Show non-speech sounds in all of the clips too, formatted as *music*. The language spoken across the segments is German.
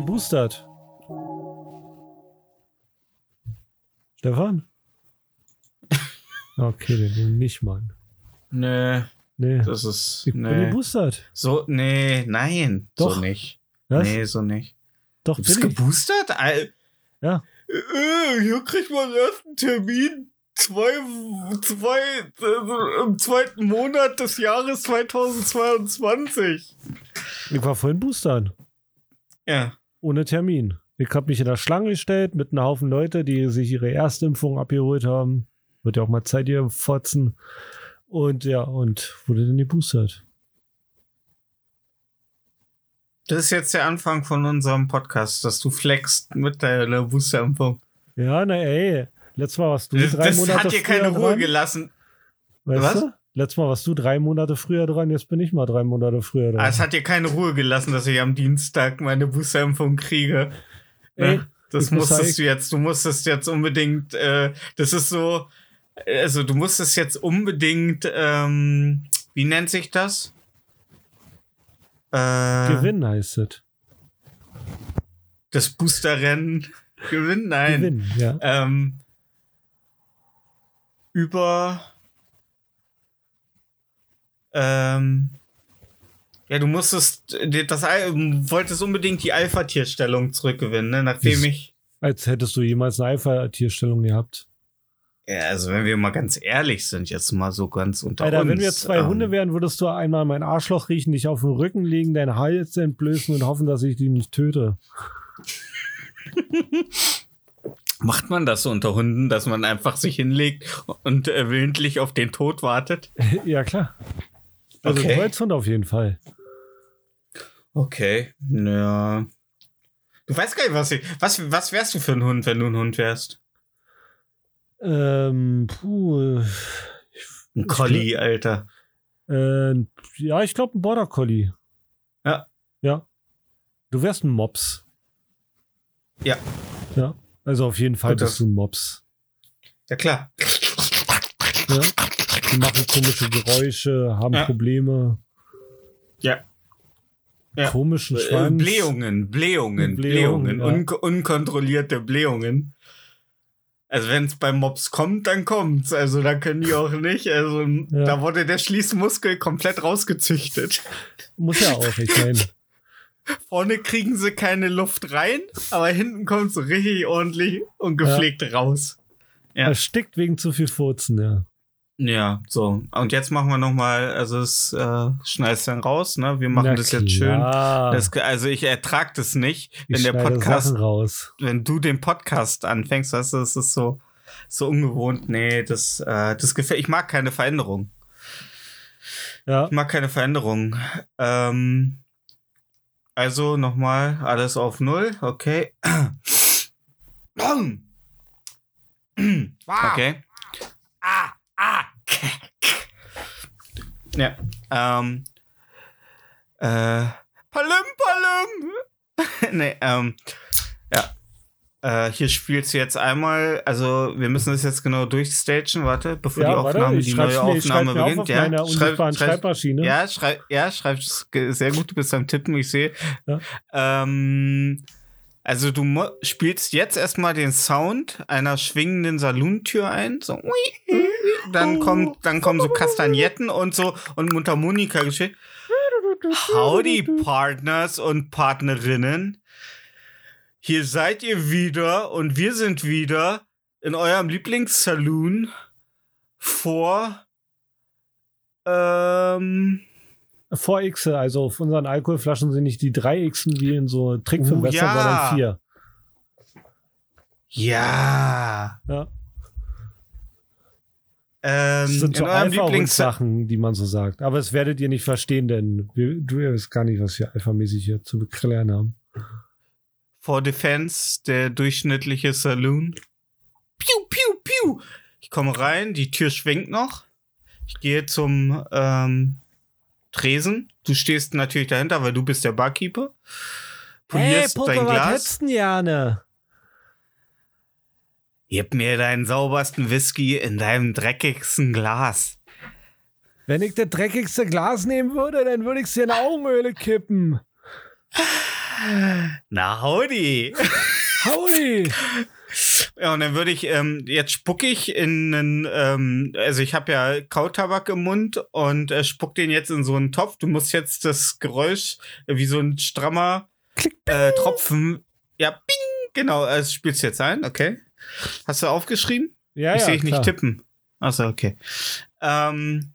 Geboostert. Stefan? *laughs* Okay, den nicht, Mann. Nö, Nee, das ist. ich bin Nee. geboostert. So, nee, nein. Doch. So nicht. Was? Nee, so nicht. Doch, Du bist bin geboostert? Al Ja. Äh, hier kriegt man erst einen Termin. Zwei, zwei, äh, im zweiten Monat des Jahres 2022. Ich war vorhin boostern. Ja. Ohne Termin. Ich habe mich in der Schlange gestellt mit einem Haufen Leute, die sich ihre Erstimpfung abgeholt haben. Wird ja auch mal Zeit hier fotzen. Und ja, und wurde dann geboostert. Das ist jetzt der Anfang von unserem Podcast, dass du flexst mit deiner Boosterimpfung. Ja, na ey. Letztes Mal warst du Das, drei das Monate hat dir keine Ruhe dran. gelassen. Weißt Was? du? Letztes Mal warst du drei Monate früher dran, jetzt bin ich mal drei Monate früher dran. Ah, Es hat dir keine Ruhe gelassen, dass ich am Dienstag meine Boosterimpfung kriege. Ey, Ne? Das ich muss musstest sagen- du jetzt, du musstest jetzt unbedingt, äh, das ist so, also du musstest jetzt unbedingt, ähm, wie nennt sich das? Äh, Gewinnen heißt es. Das Boosterrennen gewinnen? Nein. Gewinnen, ja. Ähm, über ähm, ja, du musstest das wolltest unbedingt die Alpha-Tierstellung zurückgewinnen, ne? Nachdem ich Als hättest du jemals eine Alpha-Tierstellung gehabt. ja, also wenn wir mal ganz ehrlich sind, jetzt mal so ganz unter Alter, uns. wenn wir zwei ähm, Hunde wären, würdest du einmal mein Arschloch riechen, dich auf den Rücken legen, deinen Hals entblößen und hoffen, dass ich dich nicht töte. *laughs* Macht man das so unter Hunden, dass man einfach sich hinlegt und äh, willentlich auf den Tod wartet? *laughs* ja, klar. Also Okay. ein Holzhund auf jeden Fall. Okay, ja. Du weißt gar nicht, was ich, was, was wärst du für ein Hund, wenn du ein Hund wärst? Ähm, puh. Ein Collie, Alter. Äh, ja, ich glaube ein Border Collie. Ja. Ja. Du wärst ein Mops. Ja. Ja. Also auf jeden Fall Gut, das- bist du ein Mops. Ja, klar. Ja? Die machen komische Geräusche, haben Ja. Probleme. Ja. Ja. Komischen Äh, Schwanz. Blähungen, Blähungen, Blähungen, Blähungen, ja. un unkontrollierte Blähungen. Also wenn es beim Mops kommt, dann kommt's. Also da können die auch nicht. Also Ja. da wurde der Schließmuskel komplett rausgezüchtet. Muss ja auch, ich meine. *laughs* Vorne kriegen sie keine Luft rein, aber hinten kommt so richtig ordentlich und gepflegt raus. Ja. Erstickt wegen zu viel Furzen, ja. Ja, so. Und jetzt machen wir noch mal, also es äh, schneidest dann raus, ne? Wir machen Na das jetzt schön. klar. Das, also ich ertrag das nicht, Ich wenn der Podcast wenn du den Podcast anfängst, weißt du, das ist so, so ungewohnt. Nee, das, äh, das gefällt. Ich mag keine Veränderung. Ja. Ich mag keine Veränderung. Ähm, also nochmal alles auf Null, okay. *clears throat* Okay. Ah, ah. Ja. Ähm. Äh. Palim, palim. *laughs* nee, ähm. Ja. Äh, hier spielst du jetzt einmal, also wir müssen das jetzt genau durchstagen, warte, bevor die Ja, warte, Aufnahme, ich die neue mir- schreib Aufnahme beginnt. auf ja, unsichtbaren schreib, Schreibmaschine. ja, schrei, ja, schreibst sehr gut, du bist am Tippen, ich sehe. Ja. Ähm, also du spielst jetzt erstmal den Sound einer schwingenden Salontür ein, so dann kommt, dann kommen so Kastagnetten und so und Mundharmonika geschickt. Howdy, Partners und Partnerinnen. Hier seid ihr wieder und wir sind wieder in eurem Lieblingssaloon vor ähm, Vor X, also auf unseren Alkoholflaschen sind nicht die drei Xen wie in so Trickfilm, Oh, ja. sondern vier. ja. Ja. Ähm, Das sind so in eurem alpha Lieblings sachen die man so sagt. Aber das werdet ihr nicht verstehen, denn wir, du weißt gar nicht, was wir alphamäßig hier zu beklären haben. for Defense, der durchschnittliche Saloon. Piu, piu, piu. Ich komme rein, die Tür schwingt noch. Ich gehe zum ähm, Tresen. Du stehst natürlich dahinter, weil du bist der Barkeeper. Polierst dein Glas. denn gerne? Gib mir deinen saubersten Whisky in deinem dreckigsten Glas. Wenn ich das dreckigste Glas nehmen würde, dann würde ich es dir in Augenhöhle kippen. Na, howdy. Howdy! *laughs* Ja, und dann würde ich, ähm, jetzt spucke ich in einen, ähm, also ich habe ja Kautabak im Mund und äh, spuck den jetzt in so einen Topf. Du musst jetzt das Geräusch äh, wie so ein strammer äh, Tropfen, ja, bing, genau, äh, das spielst du jetzt ein, okay. Hast du aufgeschrieben? Ja, ich ja, sehe dich nicht tippen. Achso, okay. Ähm,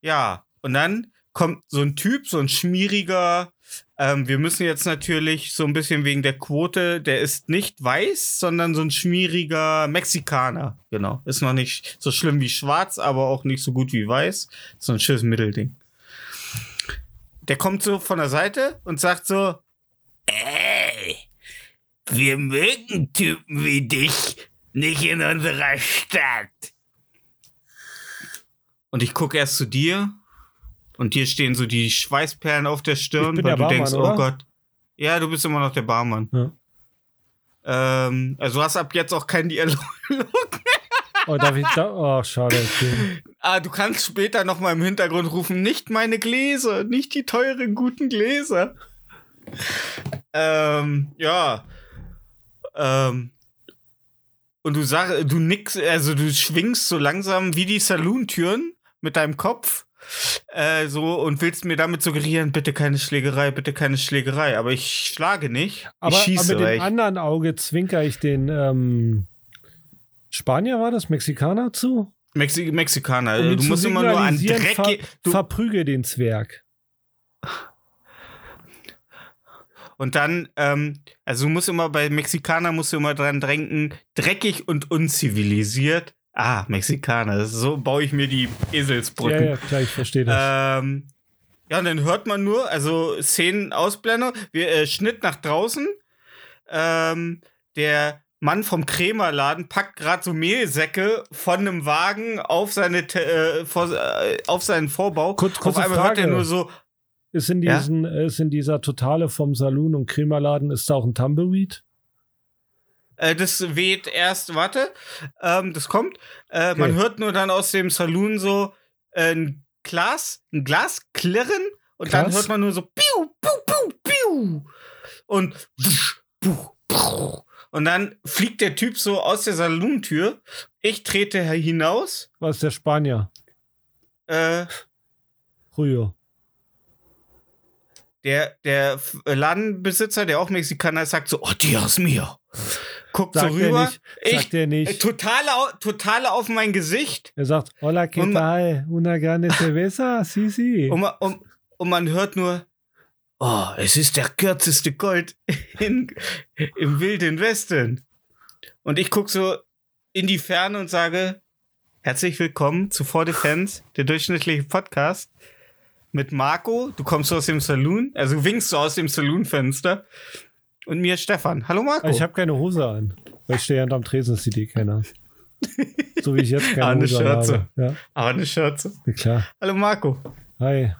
ja, und dann kommt so ein Typ, so ein schmieriger. Ähm, wir müssen jetzt natürlich so ein bisschen wegen der Quote, der ist nicht weiß, sondern so ein schmieriger Mexikaner. Genau. Ist noch nicht so schlimm wie schwarz, aber auch nicht so gut wie weiß. So ein schönes Mittelding. Der kommt so von der Seite und sagt so: Ey, wir mögen Typen wie dich nicht in unserer Stadt. Und ich gucke erst zu dir und dir stehen so die Schweißperlen auf der Stirn, weil der du Barmann, denkst, oder? oh Gott. Ja, du bist immer noch der Barmann. Ja. Ähm, also du hast ab jetzt auch keinen Dialog. *laughs* Oh, darf ich da? Oh, schade. Okay. ah, du kannst später noch mal im Hintergrund rufen, nicht meine Gläser, nicht die teuren, guten Gläser. ähm, ja. Ähm, und du sagst, du nix, also du schwingst so langsam wie die Salontüren mit deinem Kopf. Äh, so und willst mir damit suggerieren, bitte keine Schlägerei, bitte keine Schlägerei. Aber ich schlage nicht. Aber, ich schieße. aber mit dem anderen Auge zwinker ich den ähm, Spanier, war das? Mexikaner zu? Mexi Mexikaner. Um du musst immer nur an Dreck. Ver Du, verprüge den Zwerg. Und dann, ähm, also du musst immer bei Mexikanern musst du immer dran denken, dreckig und unzivilisiert. Ah, Mexikaner, so baue ich mir die Ja, Eselsbrücken. ja, klar, ich verstehe das. Ähm, ja, und dann hört man nur, also Szenen Ausblender, wir, äh, Schnitt nach draußen. Ähm, der Mann vom Krämerladen packt gerade so Mehlsäcke von einem Wagen auf seine äh, vor, äh, auf seinen Vorbau. Kurz- auf kurze einmal hört er Frage. nur so, ist, in ja? diesen, ist in dieser Totale vom Saloon und Krämerladen, ist da auch ein Tumbleweed? Äh, das weht erst, warte, ähm, das kommt. Äh, Man Okay. hört nur dann aus dem Saloon so äh, ein Glas, ein Glas klirren und dann Krass. hört man nur so piu, piu, piu, piu und wusch, puh, puh. und dann fliegt der Typ so aus der Salontür. Ich trete hinaus. Was ist der Spanier? Äh, Julio. der, der Ladenbesitzer, der auch Mexikaner ist, sagt so, oh, Dios mio. Guckt Sagt so er rüber. nicht. Ich, Sagt er nicht. totale, au- totale auf mein Gesicht. Er sagt, hola, ¿qué Und tal? Una grande *laughs* cerveza? Sí, sí. Und man, und, und man hört nur, oh, es ist der kürzeste Gold in, im wilden Westen. Und ich gucke so in die Ferne und sage, herzlich willkommen zu For Defense, der durchschnittliche Podcast mit Marco. Du kommst aus dem Saloon, also winkst du aus dem Saloonfenster. Und mir Stefan. Hallo Marco. Ich habe keine Hose an. Weil ich stehe hinterm Tresen, das sieht eh keiner. *laughs* so wie ich jetzt keine Ah, eine Hose Schürze. habe. Ja, Aber eine Schürze. na klar. Hallo Marco. Hi.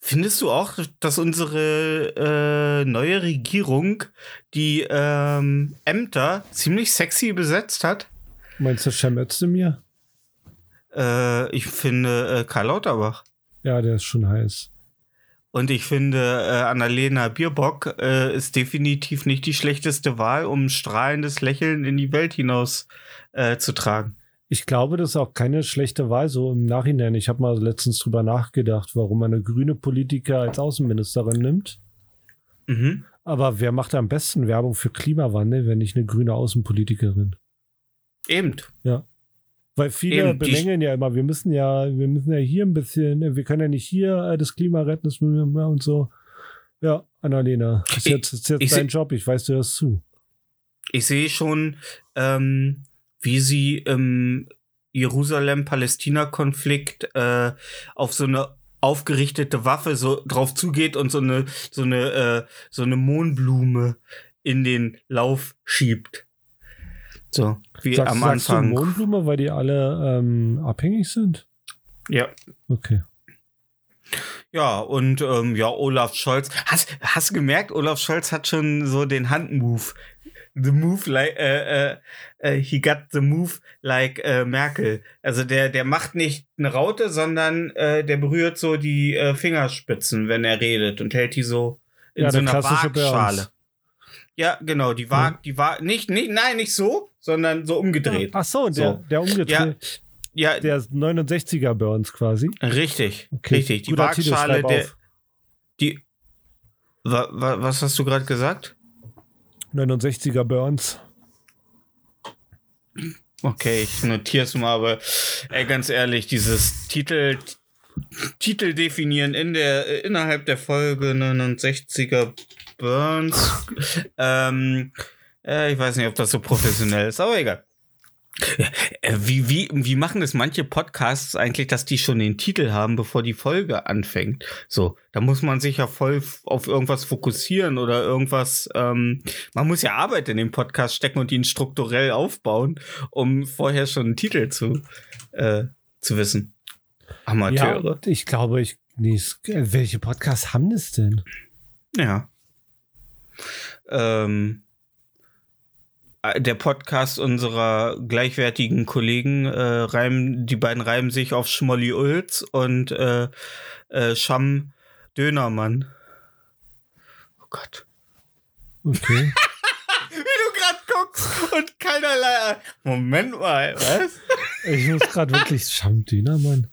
Findest du auch, dass unsere äh, neue Regierung die ähm, Ämter ziemlich sexy besetzt hat? Meinst du Cem Özdemir? Äh, ich finde äh, Karl Lauterbach. Ja, der ist schon heiß. Und ich finde, äh, Annalena Bierbock äh, ist definitiv nicht die schlechteste Wahl, um strahlendes Lächeln in die Welt hinaus äh, zu tragen. Ich glaube, das ist auch keine schlechte Wahl, so im Nachhinein. Ich habe mal letztens drüber nachgedacht, warum man eine grüne Politiker als Außenministerin nimmt. Mhm. Aber wer macht am besten Werbung für Klimawandel, wenn nicht eine grüne Außenpolitikerin? Eben. Weil viele Eben, bemängeln ja immer, wir müssen ja, wir müssen ja hier ein bisschen, wir können ja nicht hier äh, das Klima retten das müssen wir und so. Ja, Annalena, ist Ich- jetzt, ist jetzt ich dein seh- Job, ich weiß, du hörst zu. Ich sehe schon, ähm, wie sie im Jerusalem-Palästina-Konflikt äh, auf so eine aufgerichtete Waffe so drauf zugeht und so eine so eine äh, so eine Mohnblume in den Lauf schiebt. So wie Sagst, am sagst du Anfang. Mohnblume, weil die alle ähm, abhängig sind? ja. Okay. Ja, und ähm, ja, Olaf Scholz. Hast, hast du gemerkt, Olaf Scholz hat schon so den Handmove. The move like, äh, äh, äh, he got the move like äh, Merkel. Also der, der macht nicht eine Raute, sondern äh, der berührt so die äh, Fingerspitzen, wenn er redet und hält die so in Ja, so einer Waagschale. Ja, genau, die war, die war, nicht, nicht, nein, nicht so, sondern so umgedreht. Ach so, der, So. der umgedreht, Ja, der 69er Burns quasi. richtig, Okay. richtig. Die Guter Waagschale, der, auf. die, wa, wa, was hast du gerade gesagt? 69er Burns. Okay, ich notiere es mal, aber ey, ganz ehrlich, dieses Titel, Titel definieren in der, innerhalb der Folge 69er Burns. *laughs* ähm, äh, ich weiß nicht, ob das so professionell ist, aber egal. Äh, Wie, wie, wie machen das manche Podcasts eigentlich, dass die schon den Titel haben, bevor die Folge anfängt? So, da muss man sich ja voll auf irgendwas fokussieren oder irgendwas. Ähm, man muss ja Arbeit in den Podcast stecken und ihn strukturell aufbauen, um vorher schon einen Titel zu, äh, zu wissen. Ja, Amateure. und ich glaube, ich. Nee, es- welche Podcasts haben das denn? Ja. Ähm, äh, der Podcast unserer gleichwertigen Kollegen äh, reimen, die beiden reimen sich auf Schmolli Ulz und äh, äh, Scham Dönermann. Oh Gott. Okay. *laughs* Wie du gerade guckst und keinerlei. Moment mal, was? ich muss gerade wirklich. Schamdüner, Mann.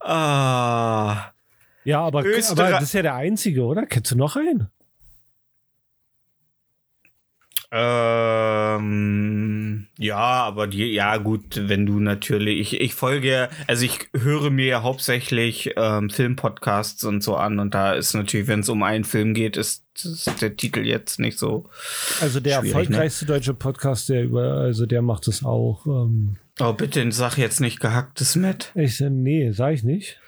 Ah. Ja, aber, aber das ist ja der einzige, oder? Kennst du noch einen? Ähm, ja, aber die, ja gut, wenn du natürlich, ich, ich folge, ja- also ich höre mir ja hauptsächlich ähm, Filmpodcasts und so an und da ist natürlich, wenn es um einen Film geht, ist, ist der Titel jetzt nicht so. Also der ne? erfolgreichste deutsche Podcast, der über, also der macht das auch. Ähm, Oh, bitte sag jetzt nicht gehacktes Met. ich, äh, nee, sag ich nicht.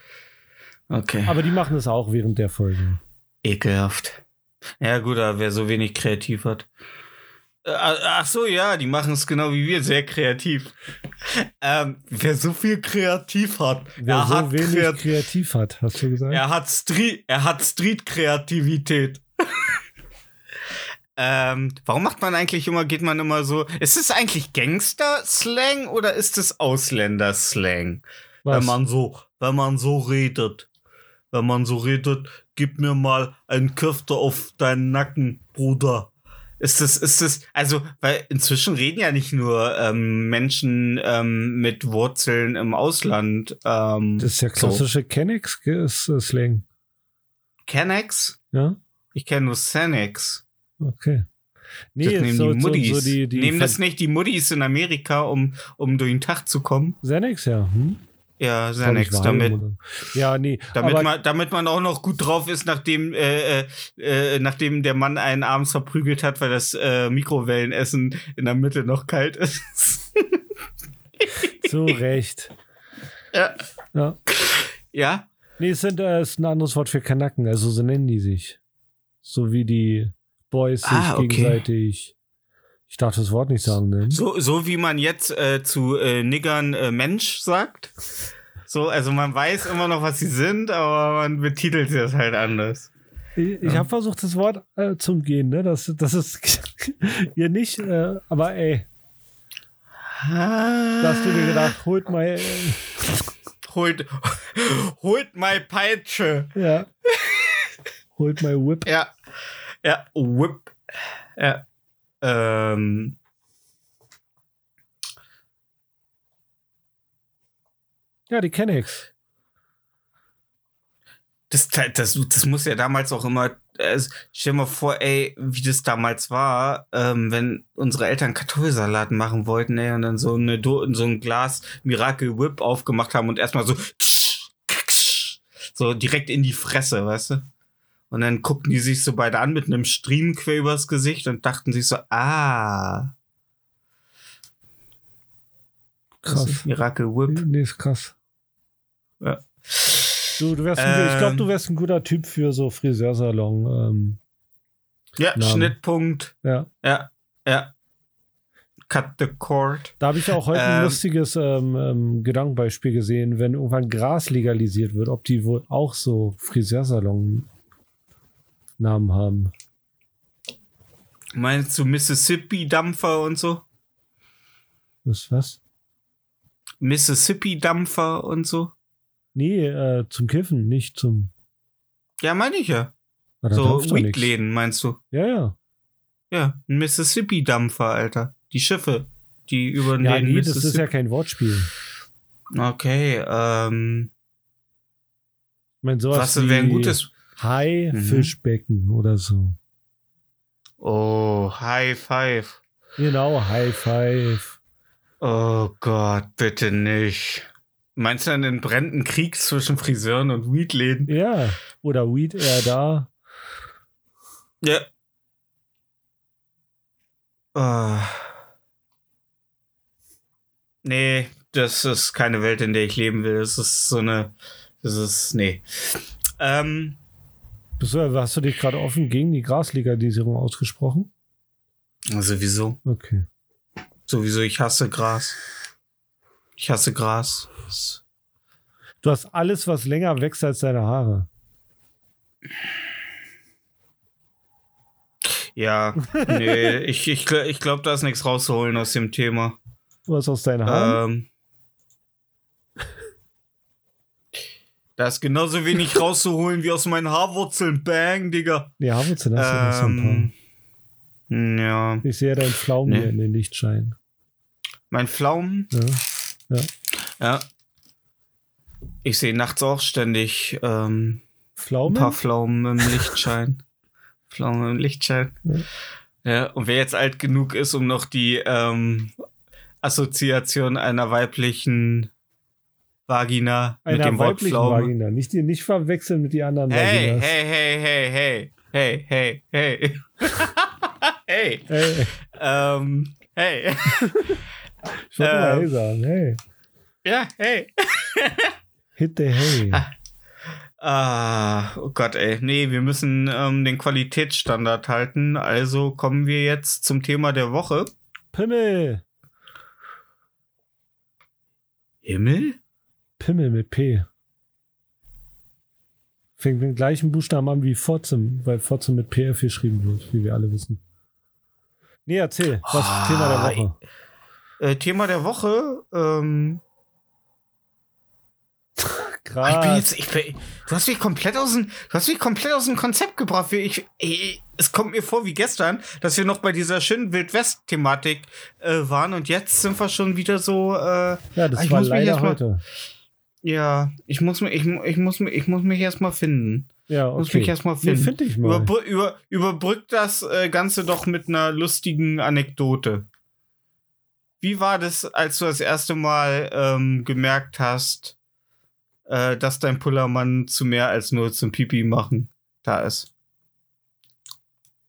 Okay. Aber die machen das auch während der Folge. Ekelhaft. Ja, gut, aber wer so wenig kreativ hat. Äh, Ach so, ja, die machen es genau wie wir, sehr kreativ. Ähm, wer so viel kreativ hat, Wer er so hat wenig kreat kreativ hat, hast du gesagt? Er hat Street, er hat Street-Kreativität. *laughs* ähm, warum macht man eigentlich immer, geht man immer so, ist es eigentlich Gangster-Slang oder ist es Ausländer-Slang? Wenn man so, wenn man so redet. Wenn man so redet, gib mir mal einen Köfter auf deinen Nacken, Bruder. Ist das, ist das, also, weil inzwischen reden ja nicht nur ähm, Menschen ähm, mit Wurzeln im Ausland. Ähm, das ist ja klassische Kennex-Slang. Kennex? Ja? Ich kenne nur Senex. Okay. Nee, das nehmen so, die Muddis. So, so die, die nehmen das nicht die Muddis in Amerika, um, um durch den Tag zu kommen? Xanax, ja. Hm? Ja, Senex, Valium damit, oder- Ja, nee. damit, man, damit man auch noch gut drauf ist, nachdem, äh, äh, äh, nachdem der Mann einen abends verprügelt hat, weil das äh, Mikrowellenessen in der Mitte noch kalt ist. *laughs* zu Recht. ja. Ja. ja? Nee, es sind, äh, ist ein anderes Wort für Kanaken, also so nennen die sich. So wie die Boys sich Ah, okay. gegenseitig. Ich darf das Wort nicht sagen, ne? So, so wie man jetzt äh, zu äh, Niggern äh, Mensch sagt. So, also man weiß immer noch, was sie sind, aber man betitelt sie das halt anders. Ich, ich habe versucht, das Wort äh, zu umgehen, ne? Das, das ist *laughs* hier nicht, äh, aber ey, da hast du dir gedacht, holt mal, äh, Holt, holt mal Peitsche. ja, holt mal Whip. Ja. Ja, Whip. Ja. Ähm. Ja, die kenne ich. Das, das, das muss ja damals auch immer. Äh, stell dir mal vor, ey, wie das damals war, ähm, wenn unsere Eltern Kartoffelsalat machen wollten, ey, und dann so, eine, so ein Glas Miracle Whip aufgemacht haben und erstmal so. So direkt in die Fresse, weißt du? Und dann guckten die sich so beide an mit einem Striemen quer übers Gesicht und dachten sich so, ah, das Krass. ist Miracle Whip. Nee, ist krass. Ja. Du, du wärst ein, ich glaube, Ähm. du wärst ein guter Typ für so Friseursalon. Ähm, Ja, Namen. Schnittpunkt. ja. Ja, ja. Cut the cord. Da habe ich auch heute ein Ähm. lustiges ähm, ähm, Gedankenbeispiel gesehen, wenn irgendwann Gras legalisiert wird, ob die wohl auch so Friseursalon-Namen haben. Meinst du Mississippi-Dampfer und so? Was, was? Mississippi-Dampfer und so? Nee, äh, zum Kiffen, nicht zum. Ja, meine ich ja. Ah, so. Weedläden, meinst du? Ja, ja. Ja, ein Mississippi-Dampfer, Alter. Die Schiffe, die über den Ja, nee, das ist ja kein Wortspiel. okay, ähm. Ich meine, sowas Was wäre ein gutes. Hai, Mhm. Fischbecken oder so. Oh, High Five. Genau, High Five. Oh Gott, bitte nicht. Meinst du einen brennenden Krieg zwischen Friseuren und Weedläden? Ja, oder Weed eher da. Ja. Ah. Nee, das ist keine Welt, in der ich leben will. Das ist so eine. Das ist. Nee. Ähm, Bist du, hast du dich gerade offen gegen die Graslegalisierung ausgesprochen? sowieso. Okay. Sowieso, ich hasse Gras. Ich hasse Gras. Du hast alles, was länger wächst als deine Haare. Ja, nee, ich, ich, ich glaube, da ist nichts rauszuholen aus dem Thema. Was aus deinen Haaren? Ähm, da ist genauso wenig rauszuholen wie aus meinen Haarwurzeln. Bang, Digga. nee, Haarwurzeln hast du nicht so ein Ähm, ja, paar. Ich sehe deinen Pflaumen Nee. hier in den Lichtschein. mein Pflaumen. Ja. Ja. Ich sehe nachts auch ständig ähm, ein Pflaumen? paar Pflaumen im Lichtschein. *laughs* Pflaumen im Lichtschein. Ja. Ja, und wer jetzt alt genug ist, um noch die ähm, Assoziation einer weiblichen Vagina mit Einer dem Wort weiblichen Pflaume. Vagina. Nicht, nicht verwechseln mit den anderen Hey, Vaginas. hey, hey, hey, hey, hey, hey, hey. *laughs* hey, Hey, ähm, hey. ich wollte mal Ähm. hey sagen. Hey. ja, hey. Hit the hey. *laughs* Ah, oh Gott, ey. Nee, wir müssen ähm, den Qualitätsstandard halten. Also kommen wir jetzt zum Thema der Woche. Pimmel. Himmel? Pimmel mit P. Fängt mit dem gleichen Buchstaben an wie Fotzem, weil Fotzem mit PF geschrieben wird, wie wir alle wissen. Nee, erzähl. Was Ah, Thema der Woche? Äh, Thema der Woche. Ähm, *laughs* Ah, ich bin Krass. jetzt, ich bin, du hast mich komplett aus dem, du hast mich komplett aus dem Konzept gebracht. Ich, ich, es kommt mir vor wie gestern, dass wir noch bei dieser schönen Wildwest-Thematik äh, waren und jetzt sind wir schon wieder so. Äh, Ja, das ich war leider mal- heute. Ja, ich muss mich, ich, ich muss ich muss mich erstmal finden. Ja, Muss okay. mich erstmal Nee, finden. find ich mal. Überbrü über, überbrück das äh, Ganze doch mit einer lustigen Anekdote. Wie war das, als du das erste Mal ähm, gemerkt hast, äh, dass dein Pullermann zu mehr als nur zum Pipi machen da ist?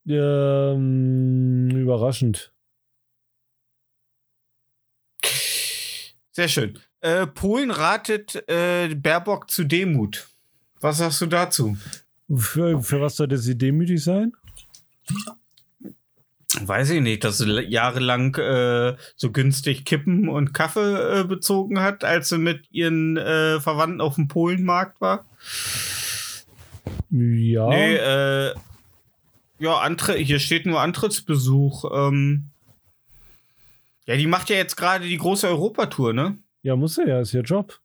Ähm, überraschend. Sehr schön. Äh, Polen ratet äh, Baerbock zu Demut. Was sagst du dazu? Für, für was sollte sie demütig sein? weiß ich nicht, dass sie jahrelang äh, so günstig Kippen und Kaffee äh, bezogen hat, als sie mit ihren äh, Verwandten auf dem Polenmarkt war. Ja. Nee, äh, ja, Antre hier steht nur Antrittsbesuch. Ähm, ja, die macht ja jetzt gerade die große Europatour, ne? Ja, muss er ja, ist ihr Job.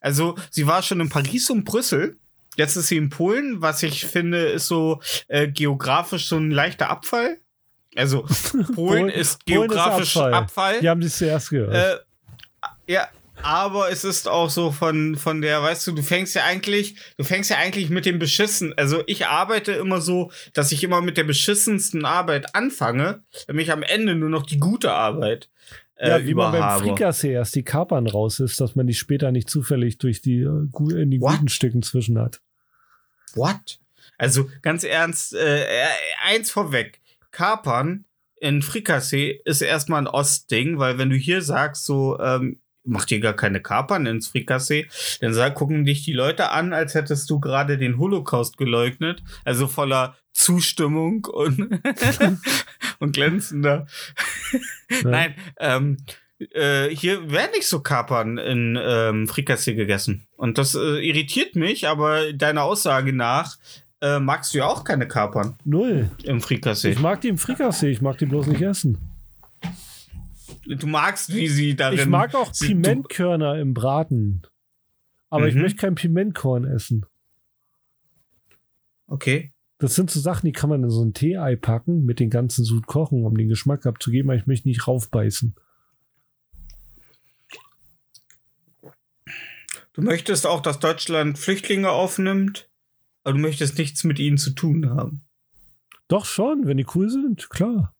Also, sie war schon in Paris und Brüssel. Jetzt ist sie in Polen, was ich finde, ist so äh, geografisch so ein leichter Abfall. Also, *laughs* Polen, Polen- ist Polen ist geografisch Abfall. Abfall. Die haben sich zuerst gehört. Äh, ja, aber es ist auch so von, von der, weißt du, du fängst ja eigentlich, du fängst ja eigentlich mit dem Beschissen. Also ich arbeite immer so, dass ich immer mit der beschissensten Arbeit anfange, damit ich am Ende nur noch die gute Arbeit äh, ja, wie man beim. Frikassee erst die Kapern raus ist, dass man die später nicht zufällig durch die, äh, in die What? guten Stücken zwischen hat. What? Also ganz ernst, äh, eins vorweg. Kapern in Frikassee ist erstmal ein Ostding, weil wenn du hier sagst, so, ähm, macht ihr gar keine Kapern ins Frikassee, dann sag, gucken dich die Leute an, als hättest du gerade den Holocaust geleugnet. Also voller Zustimmung und, *laughs* und glänzender. Nein, ähm, äh, hier werden nicht so Kapern in ähm, Frikassee gegessen. Und das äh, irritiert mich, aber deiner Aussage nach äh, magst du ja auch keine Kapern Null. im Frikassee. Ich mag die im Frikassee, ich mag die bloß nicht essen. Du magst, wie sie darin. Ich mag auch sie- Pimentkörner im Braten. Aber ich Mhm. möchte kein Pimentkorn essen. Okay. Das sind so Sachen, die kann man in so ein Tee-Ei packen, mit den ganzen Sud kochen, um den Geschmack abzugeben, aber ich möchte nicht raufbeißen. Du möchtest auch, dass Deutschland Flüchtlinge aufnimmt, aber du möchtest nichts mit ihnen zu tun haben. Doch schon, wenn die cool sind, klar.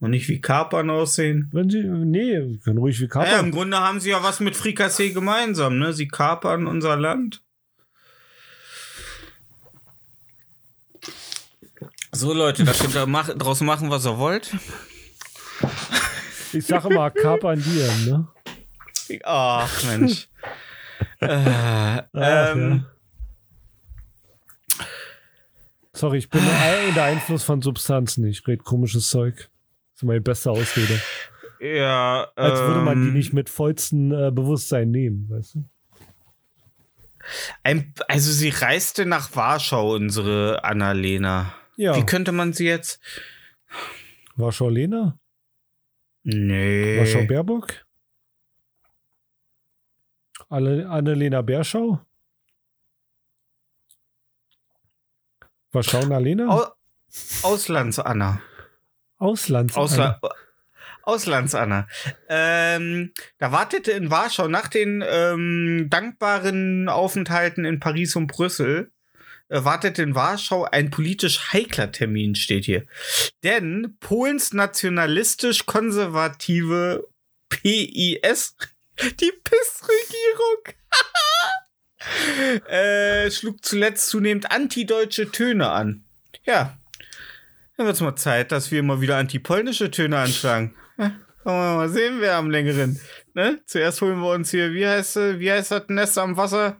Und nicht wie Kapern aussehen. Wenn sie, nee, können ruhig wie Ja, im Kapern. Grunde haben sie ja was mit Frikassee gemeinsam, ne? Sie kapern unser Land. So, Leute, da könnt ihr mach, draus machen, was ihr wollt. Ich sage immer Kapern dir, ne? Ach, Mensch. *laughs* äh, Ach, ähm, ja. Sorry, ich bin unter Einfluss von Substanzen. Ich rede komisches Zeug. Das ist meine beste Ausrede. ja. Als würde man die ähm, nicht mit vollstem äh, Bewusstsein nehmen, weißt du? Ein, also, sie reiste nach Warschau, unsere Annalena. Ja. Wie könnte man sie jetzt. Warschau Lena? Nee. Warschau Baerbock? Annalena Berschau? Warschau Annalena? Au Auslandsanna. Auslands. Ausla Auslandsanna. Ähm, da wartete in Warschau nach den ähm, dankbaren Aufenthalten in Paris und Brüssel, äh, wartete in Warschau ein politisch heikler Termin, steht hier. Denn Polens nationalistisch-konservative PIS, *laughs* die PIS-Regierung, *laughs* äh, schlug zuletzt zunehmend antideutsche Töne an. Ja, dann wird's mal Zeit, dass wir mal wieder antipolnische Töne anschlagen. Ja, wollen wir mal sehen, wer am längeren. Ne? Zuerst holen wir uns hier, wie heißt, wie heißt das Nest am Wasser,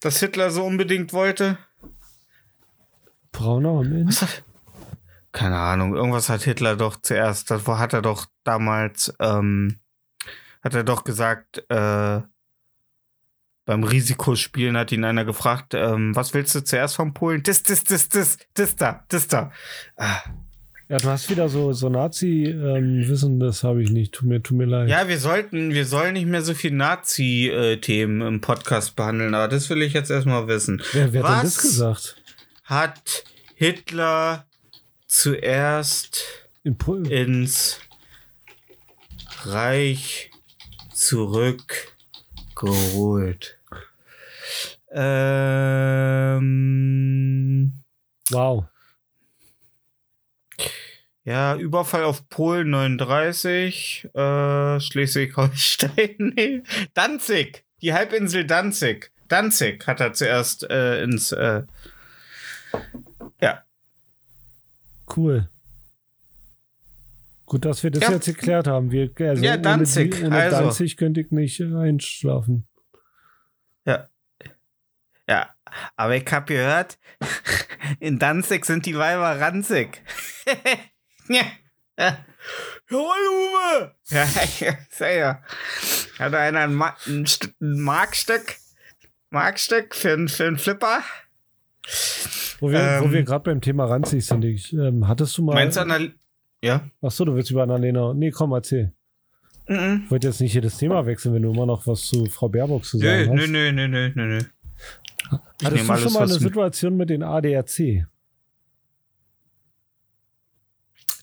das Hitler so unbedingt wollte? Brauner Mensch. Was hat, keine Ahnung, irgendwas hat Hitler doch zuerst, das hat er doch damals, ähm, hat er doch gesagt, äh, beim Risikospielen hat ihn einer gefragt, ähm, was willst du zuerst vom Polen? Das, das, das, das, das da, das da. Ah. Ja, du hast wieder so, so Nazi-Wissen, das habe ich nicht. Tut mir, tut mir leid. Ja, wir sollten, wir sollen nicht mehr so viel Nazi-Themen im Podcast behandeln, aber das will ich jetzt erstmal wissen. wer wer hat denn was? das gesagt? Hat Hitler zuerst In ins Reich zurückgeholt? Ähm, wow. ja, Überfall auf Polen 39, äh, Schleswig-Holstein, *laughs* nee, Danzig, die Halbinsel Danzig. Danzig hat er zuerst äh, ins, äh, ja, Cool. Gut, dass wir das Ja. jetzt geklärt haben. Wir, also Ja, ohne Danzig, die- Ohne, also. Danzig könnte ich nicht äh, einschlafen. Ja. Ja, aber ich hab gehört, *laughs* In Danzig sind die Weiber ranzig. *laughs* ja. Ja. Uwe! Ja, ja, ja. Hat einer ein, Ma ein, ein Markstück? Markstück für, ein- für einen Flipper? Wo wir, Ähm. wir gerade beim Thema ranzig sind, ich, ähm, hattest du mal. Meinst du an der. Ja? Achso, du willst über Annalena. Nee, komm, erzähl. Mhm. Ich wollte jetzt nicht hier das Thema wechseln, wenn du immer noch was zu Frau Baerbock zu sagen nö, hast. nö, nö, nö, nö, nö. Ich Hattest du alles, schon mal eine Situation mit den ADAC?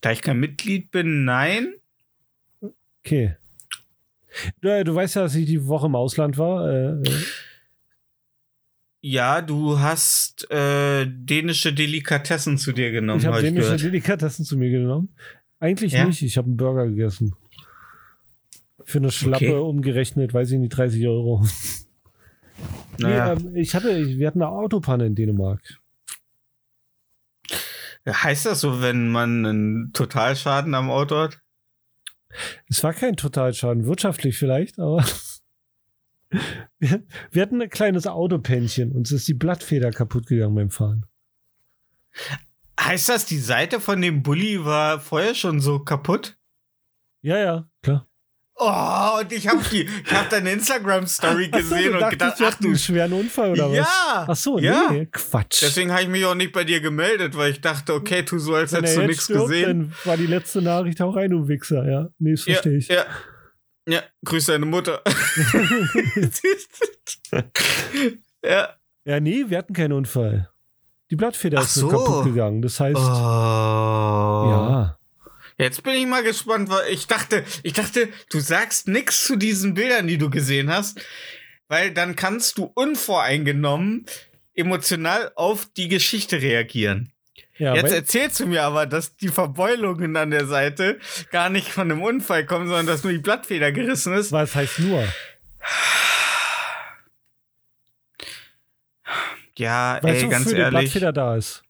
Da ich kein Mitglied bin, nein. Okay. Du, du weißt ja, dass ich die Woche im Ausland war. Äh, äh, Ja, du hast äh, dänische Delikatessen zu dir genommen, ich habe ich dänische gehört. Delikatessen zu mir genommen. Eigentlich Ja? nicht. Ich habe einen Burger gegessen. Für eine Schlappe Okay. umgerechnet, weiß ich nicht, 30 Euro. Naja. Nee, ähm, ich hatte, wir hatten eine Autopanne in Dänemark. Heißt das so, wenn man einen Totalschaden am Auto hat? Es war kein Totalschaden, wirtschaftlich vielleicht, aber wir, hatten ein kleines Autopännchen. Uns ist die Blattfeder kaputt gegangen beim Fahren. Heißt das, die Seite von dem Bulli war vorher schon so kaputt? Ja, ja, klar. Oh, und ich habe die, ich habe deine Instagram-Story so, gesehen du und gedacht, ach du. einen schweren Unfall oder was? Ja! Ach so, ja. nee, Quatsch. Deswegen habe ich mich auch nicht bei dir gemeldet, weil ich dachte, okay, tu so, als Wenn hättest du nichts gesehen. Dann war die letzte Nachricht auch rein, du Wichser, ja. Nee, das Ja, verstehe ich. ja. Ja, grüß deine Mutter. *laughs* ja. Ja, nee, wir hatten keinen Unfall. Die Blattfeder Ach ist nur so. kaputt gegangen. Das heißt, Oh. ja. Jetzt bin ich mal gespannt, weil ich dachte, ich dachte, du sagst nichts zu diesen Bildern, die du gesehen hast, weil dann kannst du unvoreingenommen emotional auf die Geschichte reagieren. Ja Jetzt erzählst du mir aber, dass die Verbeulungen an der Seite gar nicht von einem Unfall kommen, sondern dass nur die Blattfeder gerissen ist. was heißt nur? Ja, Weißt ey, du, ganz wofür die ehrlich, Blattfeder da ist?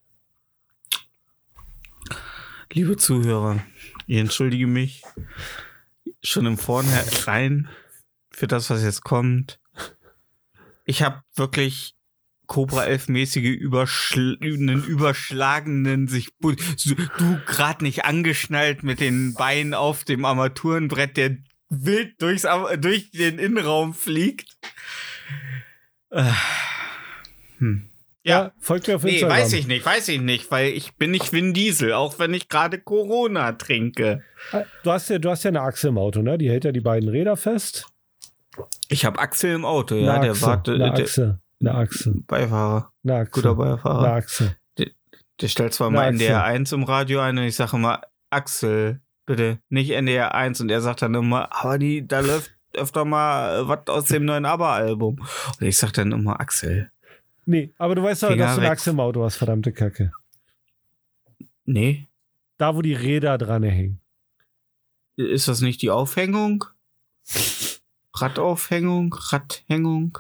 liebe Zuhörer, ich entschuldige mich schon im Vornherein für das, was jetzt kommt. Ich habe wirklich Cobra 11 mäßige Überschl einen überschlagenen sich du grad nicht angeschnallt mit den Beinen auf dem Armaturenbrett, der wild durchs durch den Innenraum fliegt. Äh, Hm. Ja, folgt mir auf Nee, Instagram. weiß ich nicht, weiß ich nicht, weil ich bin nicht Vin Diesel, auch wenn ich gerade Corona trinke. Ah, Du hast ja, du hast ja eine Achse im Auto, ne? Die hält ja die beiden Räder fest. Ich habe Axel im Auto, Eine ja, der Achse, wartet, eine der Achse, eine Achse, Beifahrer, eine Achse, guter eine Beifahrer. Achse. Der stellt zwar Eine mal Achse. NDR 1 im Radio ein und ich sage immer, Axel, bitte, nicht NDR 1 und er sagt dann immer, aber die, da läuft öfter mal äh, was aus dem neuen ABBA-Album. Und ich sag dann immer, Axel, Nee, aber du weißt doch, dass du eine. Achse im Auto hast, verdammte Kacke. nee, Da, wo die Räder dran hängen. ist das nicht die Aufhängung? *laughs* Radaufhängung, Radhängung?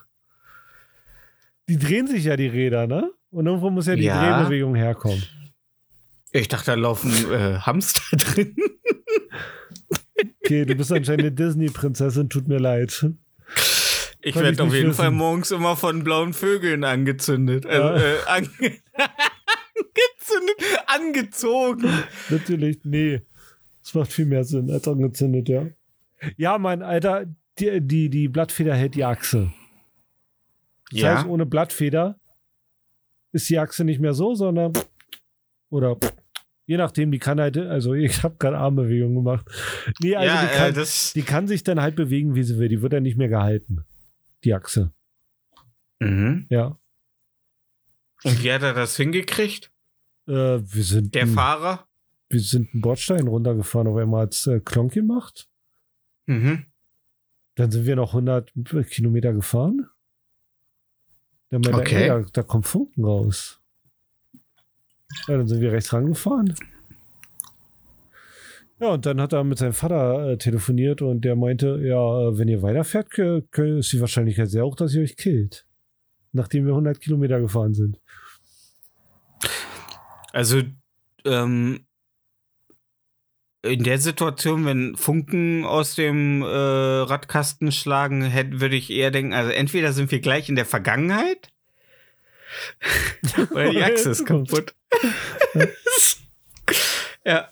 Die drehen sich ja die Räder, ne? Und irgendwo muss ja die Ja. Drehbewegung herkommen. Ich dachte, da laufen äh, Hamster *laughs* drin. Okay, du bist anscheinend eine Disney-Prinzessin, tut mir leid. Ich werde auf jeden wissen. Fall morgens immer von blauen Vögeln angezündet. Also, Ja. äh, ange *laughs* angezündet, angezogen. Natürlich, nee. Das macht viel mehr Sinn als angezündet, ja. Ja, mein Alter, die, die, die Blattfeder hält die Achse. Das heißt, ohne Blattfeder ist die Achse nicht mehr so, sondern oder je nachdem, die kann halt, also ich habe gerade Armbewegungen gemacht. Nee, also ja, die, kann, äh, die kann sich dann halt bewegen, wie sie will. Die wird dann nicht mehr gehalten. Die Achse. Mhm. Ja. Und wie hat er das hingekriegt? Äh, wir sind Der ein, Fahrer? wir sind einen Bordstein runtergefahren, auf einmal hat's äh, Klonk gemacht. Mhm. Dann sind wir noch 100 Kilometer gefahren. Dann meinte Okay. ey, da, da kommt Funken raus. Ja, dann sind wir rechts rangefahren. Ja, und dann hat er mit seinem Vater äh, telefoniert und der meinte, ja, äh, wenn ihr weiterfährt, ist die Wahrscheinlichkeit sehr hoch, dass ihr euch killt. Nachdem wir 100 Kilometer gefahren sind. Also, ähm, in der Situation, wenn Funken aus dem äh, Radkasten schlagen, hätte, würde ich eher denken, also entweder sind wir gleich in der Vergangenheit *laughs* Weil die Achse ist kaputt. *laughs* ja.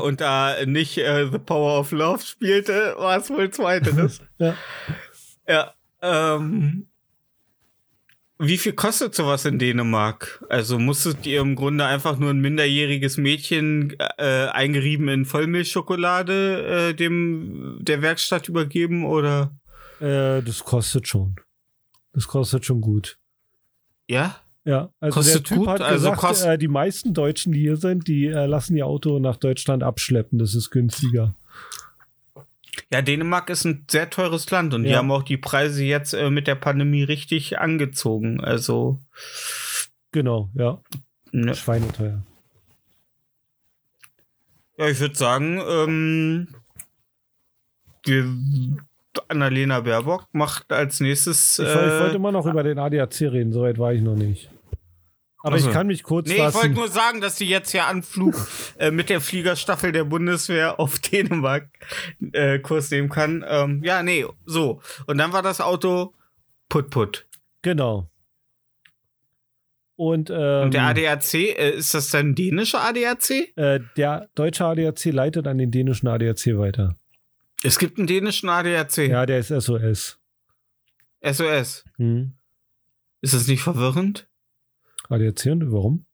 Und da nicht äh, The Power of Love spielte, war es wohl zweiteres. Ja. Ja. Ähm, wie viel kostet sowas in Dänemark? Also musstet ihr im Grunde einfach nur ein minderjähriges Mädchen äh, eingerieben in Vollmilchschokolade äh, dem der Werkstatt übergeben oder? Äh, das kostet schon. Das kostet schon gut. Ja? Ja, also Kostet der Typ gut, hat also gesagt, kost- äh, die meisten Deutschen, die hier sind, die äh, lassen ihr Auto nach Deutschland abschleppen. Das ist günstiger. Ja, Dänemark ist ein sehr teures Land und die Ja. haben auch die Preise jetzt äh, mit der Pandemie richtig angezogen. Also, Genau, ja. ne. Schweineteuer. ja, ich würde sagen, ähm, wir, Annalena Baerbock macht als nächstes. Ich, woll- ich äh, wollte immer noch über den ADAC reden, soweit war ich noch nicht. Aber Ach so. ich kann mich kurz Nee, ich wollte fassen. nur sagen, dass sie jetzt ja Anflug *laughs* äh, mit der Fliegerstaffel der Bundeswehr auf Dänemark äh, Kurs nehmen kann. Ähm, ja, nee, so. Und dann war das Auto put put. Genau. Und, ähm, Und der ADAC, äh, ist das dann dänische ADAC? äh, der deutsche ADAC leitet an den dänischen ADAC weiter. Es gibt einen dänischen ADAC. Ja, der ist SOS. SOS. Hm. Ist das nicht verwirrend? ADAC und warum?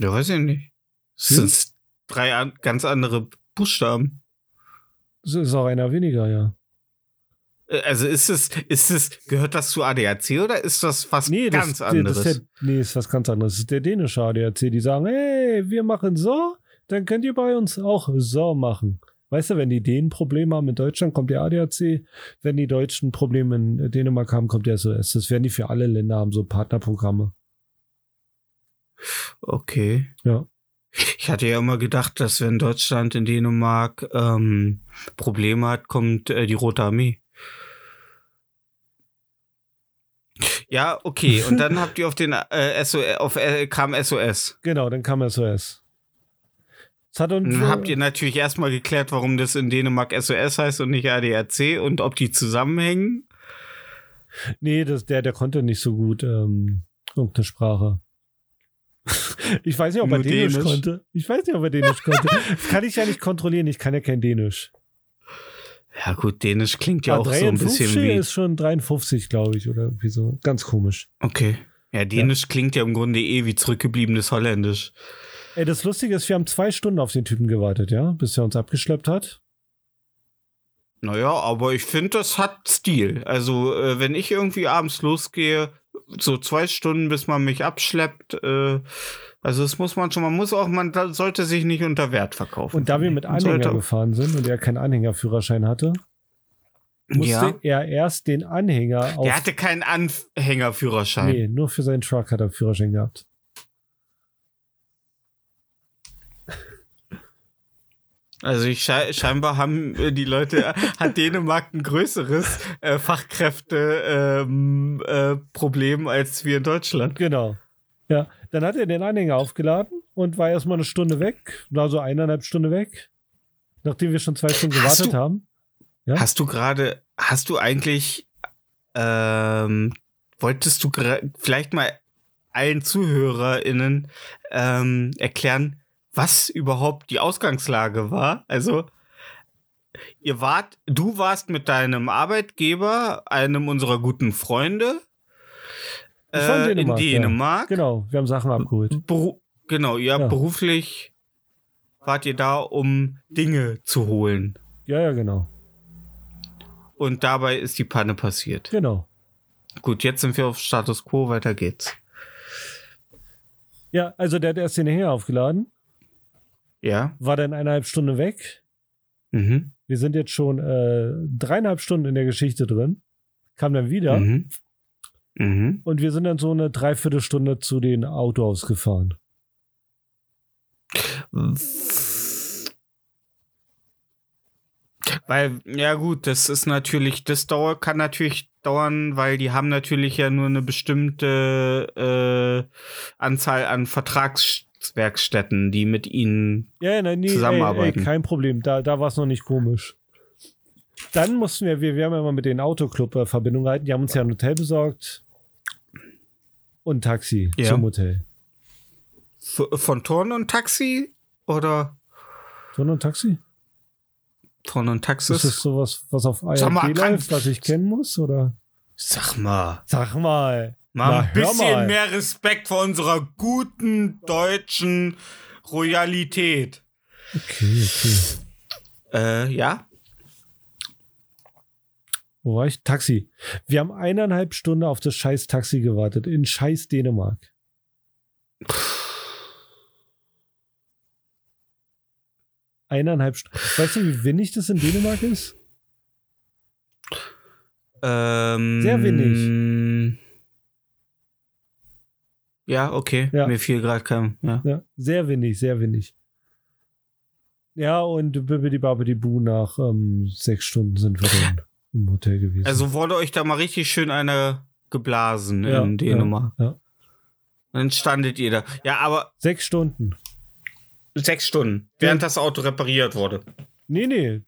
Ja, weiß ich nicht. Das Hm? sind drei an ganz andere Buchstaben. Das ist auch einer weniger, ja. Äh, Also ist es, ist es, gehört das zu ADAC oder ist das was Nee, ganz das, anderes? das ist der, nee, ist was ganz anderes. Das ist der dänische ADAC. Die sagen, hey, wir machen so, dann könnt ihr bei uns auch so machen. Weißt du, wenn die Dänen Probleme haben in Deutschland, kommt der ADAC. Wenn die Deutschen Probleme in Dänemark haben, kommt der SOS. Das werden die für alle Länder haben, so Partnerprogramme. Okay. Ja. Ich hatte ja immer gedacht, dass wenn Deutschland in Dänemark ähm, Probleme hat, kommt äh, die Rote Armee. Ja, okay. *laughs* Und dann habt ihr auf den äh, SOS, auf äh, kam SOS. Genau, dann kam SOS. Dann habt ihr natürlich erstmal geklärt, warum das in Dänemark SOS heißt und nicht ADAC und ob die zusammenhängen. Nee, das, der, der konnte nicht so gut ähm, irgendeine Sprache. *laughs* Ich weiß nicht, ob er Dänisch, Dänisch. konnte. Ich weiß nicht, ob er Dänisch konnte. Das kann ich ja nicht kontrollieren. Ich kann ja kein Dänisch. Ja gut, Dänisch klingt ja Ah, auch so ein bisschen 53 wie. ist schon 53, glaube ich, oder irgendwie so. Ganz komisch. Okay. Ja, Dänisch klingt ja im Grunde eh wie zurückgebliebenes Holländisch. Ey, das Lustige ist, wir haben zwei Stunden auf den Typen gewartet, ja, bis er uns abgeschleppt hat. Naja, aber ich finde, das hat Stil. Also, äh, wenn ich irgendwie abends losgehe, so zwei Stunden, bis man mich abschleppt, äh, also das muss man schon, man muss auch, man sollte sich nicht unter Wert verkaufen. Und da wir mit Anhänger sollte- gefahren sind und er keinen Anhängerführerschein hatte, musste Ja. er erst den Anhänger auf. Der hatte keinen Anhängerführerschein. nee, nur für seinen Truck hat er Führerschein gehabt. Also ich schei scheinbar haben äh, die Leute, *laughs* hat Dänemark ein größeres äh, Fachkräfte-Problem ähm, äh, als wir in Deutschland. Genau. Ja, dann hat er den Anhänger aufgeladen und war erstmal eine Stunde weg, war so eineinhalb Stunden weg, nachdem wir schon zwei Stunden Hast gewartet du- haben. Ja? Hast du gerade, hast du eigentlich, ähm, wolltest du vielleicht mal allen ZuhörerInnen ähm, erklären, was überhaupt die Ausgangslage war? Also, ihr wart, du warst mit deinem Arbeitgeber, einem unserer guten Freunde, Das war äh, in Dänemark. Genau, wir haben Sachen abgeholt. Beru genau, ihr habt Ja. beruflich wart ihr da, um Dinge zu holen. Ja, ja, genau. Und dabei ist die Panne passiert. Genau. Gut, jetzt sind wir auf Status Quo, weiter geht's. Ja, also der hat erst den Anhänger aufgeladen, Ja. war dann eineinhalb Stunden weg. Mhm. Wir sind jetzt schon äh, dreieinhalb Stunden in der Geschichte drin. Kam dann wieder Mhm. Mhm. und wir sind dann so eine Dreiviertelstunde zu den Autos gefahren. Weil, ja gut, das ist natürlich, das dauert, kann natürlich dauern, weil die haben natürlich ja nur eine bestimmte äh, Anzahl an Vertragswerkstätten, die mit ihnen. Ja, nein, nee, Zusammenarbeiten. Ey, ey, kein Problem. Da, da war es noch nicht komisch. Dann mussten wir, wir, wir haben ja immer mit den Autoclub äh, Verbindung gehalten. Die haben uns ja ein Hotel besorgt. und Taxi Ja. zum Hotel. Von Turn und Taxi oder Turn und Taxi? Turn und Ist das sowas, was auf mal, ARD läuft, was ich kennen muss? Oder? Sag mal. Sag mal. Mal Na, ein bisschen mal. mehr Respekt vor unserer guten deutschen Royalität. Okay, okay. Äh, ja. Wo war ich? Taxi. Wir haben eineinhalb Stunden auf das scheiß Taxi gewartet. In scheiß Dänemark. Eineinhalb Stunden. Weißt du, wie wenig das in Dänemark ist? Ähm, Sehr wenig. Ja, okay. Ja. Mir fiel gerade kein. Ja. Ja, sehr wenig, sehr wenig. Ja, und Bibbidi Babbidi Bu nach ähm, sechs Stunden sind wir dann im Hotel gewesen. Also wurde euch da mal richtig schön eine geblasen ja, in Dänemark. Ja, ja. Dann standet ihr da. Ja, aber Sechs Stunden. sechs Stunden, während das Auto repariert wurde. Nee, nee.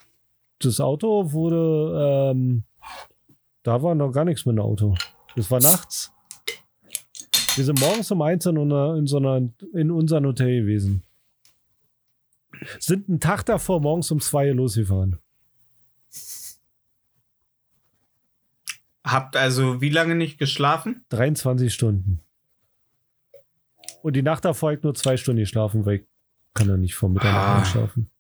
Das Auto wurde, ähm, da war noch gar nichts mit dem Auto. Das war nachts. Wir sind morgens um eins in, in, so einer, in unserem Hotel gewesen. Sind einen Tag davor morgens um zwei losgefahren. Habt also wie lange nicht geschlafen? 23 Stunden. Und die Nacht davor habe ich nur zwei Stunden geschlafen, weil ich kann ja nicht vor Mitternacht Ah. einschlafen.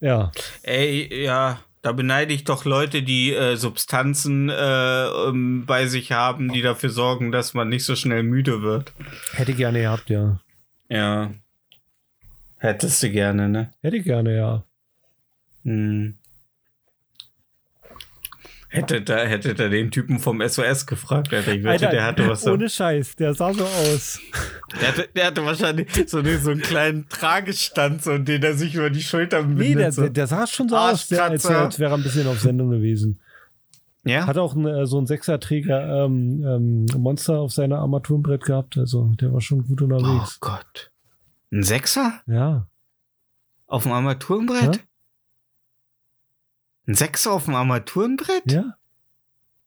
Ja, Ey, ja, da beneide ich doch Leute, die äh, Substanzen äh, ähm, bei sich haben, die dafür sorgen, dass man nicht so schnell müde wird. hätte ich gerne gehabt, ja. Ja. Hättest du gerne, ne? Hätte ich gerne, ja. Hm. Hätte da, hätte da den Typen vom SOS gefragt, Alter. Ich wette, der hatte was. ohne Scheiß, der sah so aus. Der hatte, der hatte wahrscheinlich so, eine, so einen kleinen Tragestand, so, den er sich über die Schulter Nee, der, bindet. so. der, sah schon so aus, der, als, als wäre er ein bisschen auf Sendung gewesen. ja? Hat auch ein, äh, so ein Sechserträger ähm, ähm, Monster auf seinem Armaturenbrett gehabt. Also der war schon gut Oh unterwegs. Gott. Ein Sechser? Ja. Auf dem Armaturenbrett? Ja. Ein Sechser auf dem Armaturenbrett? Ja?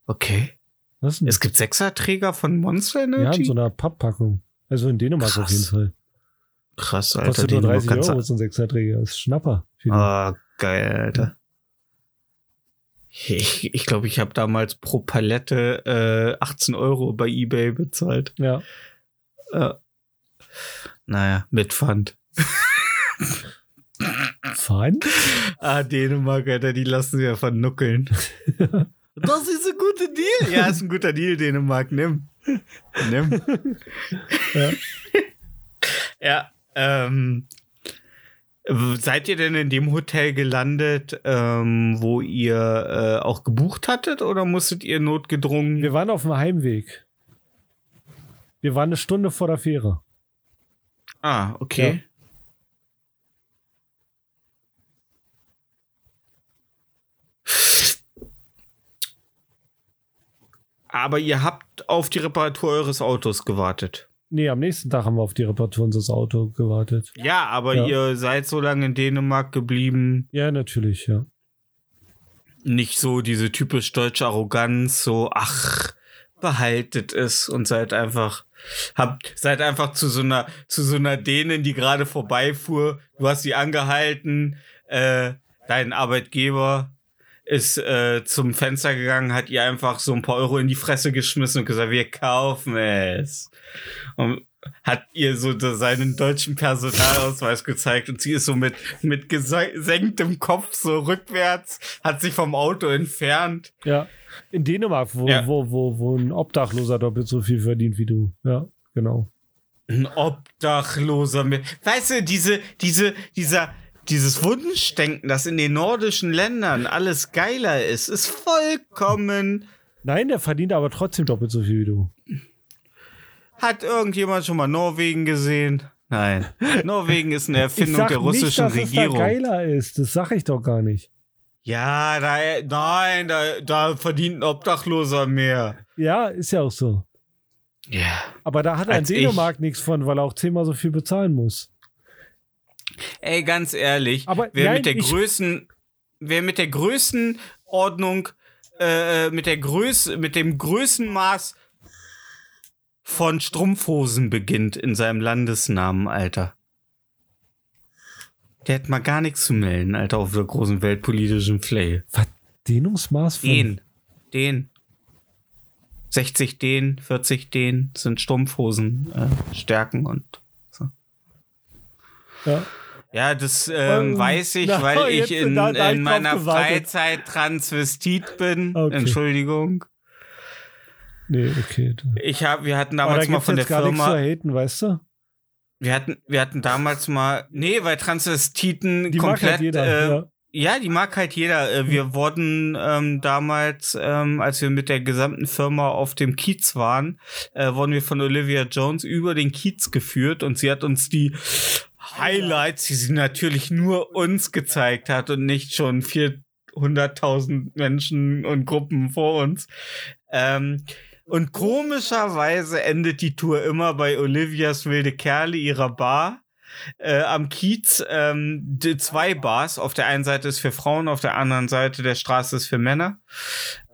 Okay. Was denn? Es gibt Sechserträger von Monster ja, Energy? in so einer Papppackung. Also in Dänemark auf Krass. jeden Fall. Krass, Alter. Kostet nur den 30 kannst du- Euro so ein Sechserträger. Das ist Schnapper. Ah, geil, Alter. Ich, ich glaube, ich habe damals pro Palette äh, 18 Euro bei Ebay bezahlt. Ja. Äh, naja, mit Pfand. *laughs* Fein. *laughs* Ah, Dänemark, Alter, die lassen sich ja vernuckeln. *laughs* Das ist ein guter Deal. Ja, ist ein guter Deal, Dänemark. Nimm. Nimm. Ja. *laughs* ja, ähm. Seid ihr denn in dem Hotel gelandet, ähm, wo ihr äh, auch gebucht hattet oder musstet ihr notgedrungen? Wir waren auf dem Heimweg. Wir waren eine Stunde vor der Fähre. ah, okay. Aber ihr habt auf die Reparatur eures Autos gewartet. Nee, am nächsten Tag haben wir auf die Reparatur unseres Autos gewartet. Ja, aber Ja. ihr seid so lange in Dänemark geblieben. Ja, natürlich, ja. Nicht so diese typisch deutsche Arroganz, so, ach, behaltet es und seid einfach, habt, seid einfach zu so einer, zu so einer Dänen, die gerade vorbeifuhr. Du hast sie angehalten, äh, dein Arbeitgeber ist äh, zum Fenster gegangen, hat ihr einfach so ein paar Euro in die Fresse geschmissen und gesagt, wir kaufen es. Und hat ihr so seinen deutschen Personalausweis gezeigt und sie ist so mit, mit gesenktem Kopf so rückwärts, hat sich vom Auto entfernt. Ja. In Dänemark, wo, Ja. wo, wo, wo ein Obdachloser doppelt so viel verdient wie du. Ja, genau. Ein Obdachloser. Weißt du, diese, diese, dieser, dieses Wunschdenken, dass in den nordischen Ländern alles geiler ist, ist vollkommen. Nein, der verdient aber trotzdem doppelt so viel wie du. Hat irgendjemand schon mal Norwegen gesehen? Nein. *laughs* Norwegen ist eine Ich Erfindung sag der nicht, russischen dass Regierung. es da geiler ist. Das sag ich doch gar nicht. Ja, da, nein, da, da verdient ein Obdachloser mehr. Ja, ist ja auch so. Ja. Aber da hat in Als ich. Dänemark nichts von, weil er auch zehnmal so viel bezahlen muss. Ey, ganz ehrlich, Aber wer nein, mit der größten, wer mit der größten Ordnung, äh, mit der Größe, mit dem Größenmaß von Strumpfhosen beginnt in seinem Landesnamen, Alter. Der hat mal gar nichts zu melden, Alter, auf der großen weltpolitischen Flail. Dehnungsmaß von Den. Den. 60 Den, 40 Den sind Strumpfhosen, äh, Stärken und. Ja. Ja, das ähm, Ähm, weiß ich, na, weil ich in, da- da in meiner. Freizeit Transvestit bin. Okay. Entschuldigung. Nee, okay. Ich hab, wir hatten Aber da damals mal von der nichts zu Firma, haten, weißt du? wir hatten, wir hatten damals mal, nee, weil Transvestiten Die mag komplett, halt jeder. äh, ja. Ja, die mag halt jeder. Äh, Wir wurden ähm, damals, ähm, als wir mit der gesamten Firma auf dem Kiez waren, äh, wurden wir von Olivia Jones über den Kiez geführt und sie hat uns die Highlights, die sie natürlich nur uns gezeigt hat und nicht schon 400.000 Menschen und Gruppen vor uns. Ähm, und komischerweise endet die Tour immer bei Olivias wilde Kerle ihrer Bar äh, am Kiez ähm, die zwei Bars. Auf der einen Seite ist für Frauen, auf der anderen Seite der Straße ist für Männer.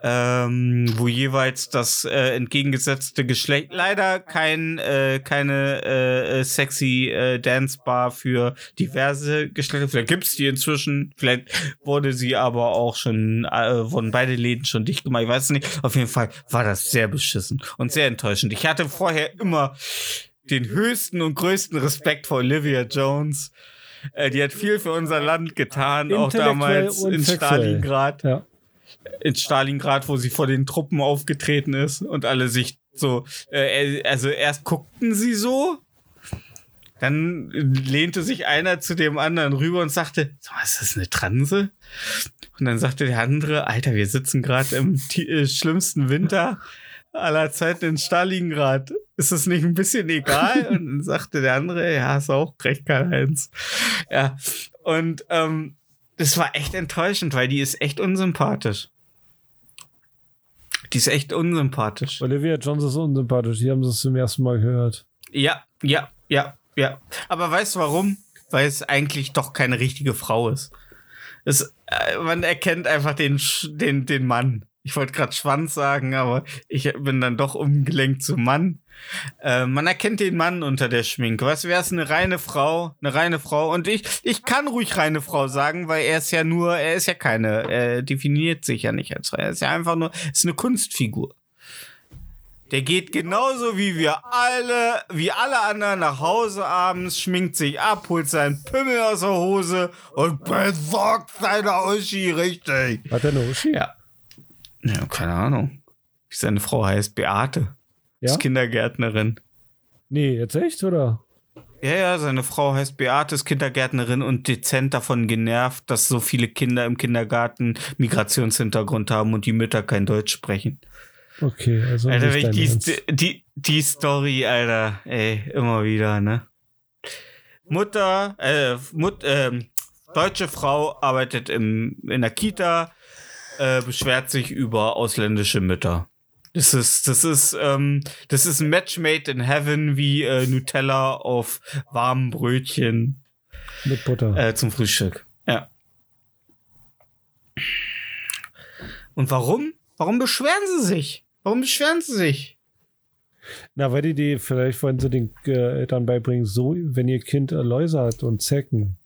Ähm, wo jeweils das äh, entgegengesetzte Geschlecht leider kein äh, keine äh, sexy äh, Dance Bar für diverse Geschlechter. Vielleicht gibt's die inzwischen. Vielleicht wurde sie aber auch schon äh, wurden beide Läden schon dicht gemacht. Ich weiß es nicht. Auf jeden Fall war das sehr beschissen und sehr enttäuschend. Ich hatte vorher immer den höchsten und größten Respekt vor Olivia Jones. Äh, die hat viel für unser Land getan, auch damals in sexuell. Stalingrad. Ja. In Stalingrad, wo sie vor den Truppen aufgetreten ist und alle sich so, äh, also erst guckten sie so, dann lehnte sich einer zu dem anderen rüber und sagte, "Sag mal, ist das eine Transe? Und dann sagte der andere, Alter, wir sitzen gerade im äh, schlimmsten Winter aller Zeiten in Stalingrad. Ist das nicht ein bisschen egal? Und dann sagte der andere, ja, hast auch recht, Karl-Heinz. Ja, und ähm, das war echt enttäuschend, weil die ist echt unsympathisch. Die ist echt unsympathisch. Olivia Jones ist unsympathisch. Die haben es zum ersten Mal gehört. Ja, ja, ja, ja. Aber weißt du warum? Weil es eigentlich doch keine richtige Frau ist. Es, äh, man erkennt einfach den, den, den Mann. Ich wollte gerade Schwanz sagen, aber ich bin dann doch umgelenkt zum Mann. Äh, man erkennt den Mann unter der Schminke. Weißt du, wer ist eine reine Frau? Eine reine Frau. Und ich, ich kann ruhig reine Frau sagen, weil er ist ja nur, er ist ja keine, er definiert sich ja nicht als Frau. Er ist ja einfach nur, ist eine Kunstfigur. Der geht genauso wie wir alle, wie alle anderen nach Hause abends, schminkt sich ab, holt seinen Pimmel aus der Hose und besorgt seine Uschi richtig. Hat er eine Uschi? Ja. Ja, keine Ahnung. Seine Frau heißt, Beate. Ja? Ist Kindergärtnerin. Nee, jetzt echt, oder? Ja, ja, seine Frau heißt Beate, ist Kindergärtnerin und dezent davon genervt, dass so viele Kinder im Kindergarten Migrationshintergrund haben und die Mütter kein Deutsch sprechen. Okay, also Alter, wenn ich die, die, die Story, Alter, ey, immer wieder, ne? Mutter, äh, Mut, ähm, deutsche Frau arbeitet im, in der Kita, äh, beschwert sich über ausländische Mütter. Das ist, das ist, ähm, das ist ein Match made in heaven wie äh, Nutella auf warmen Brötchen Mit Butter. äh, zum Frühstück. Ja. Und warum? Warum beschweren sie sich? Warum beschweren sie sich? Na, weil die, die vielleicht wollen sie den äh, Eltern beibringen, so, wenn ihr Kind Läuse hat und Zecken,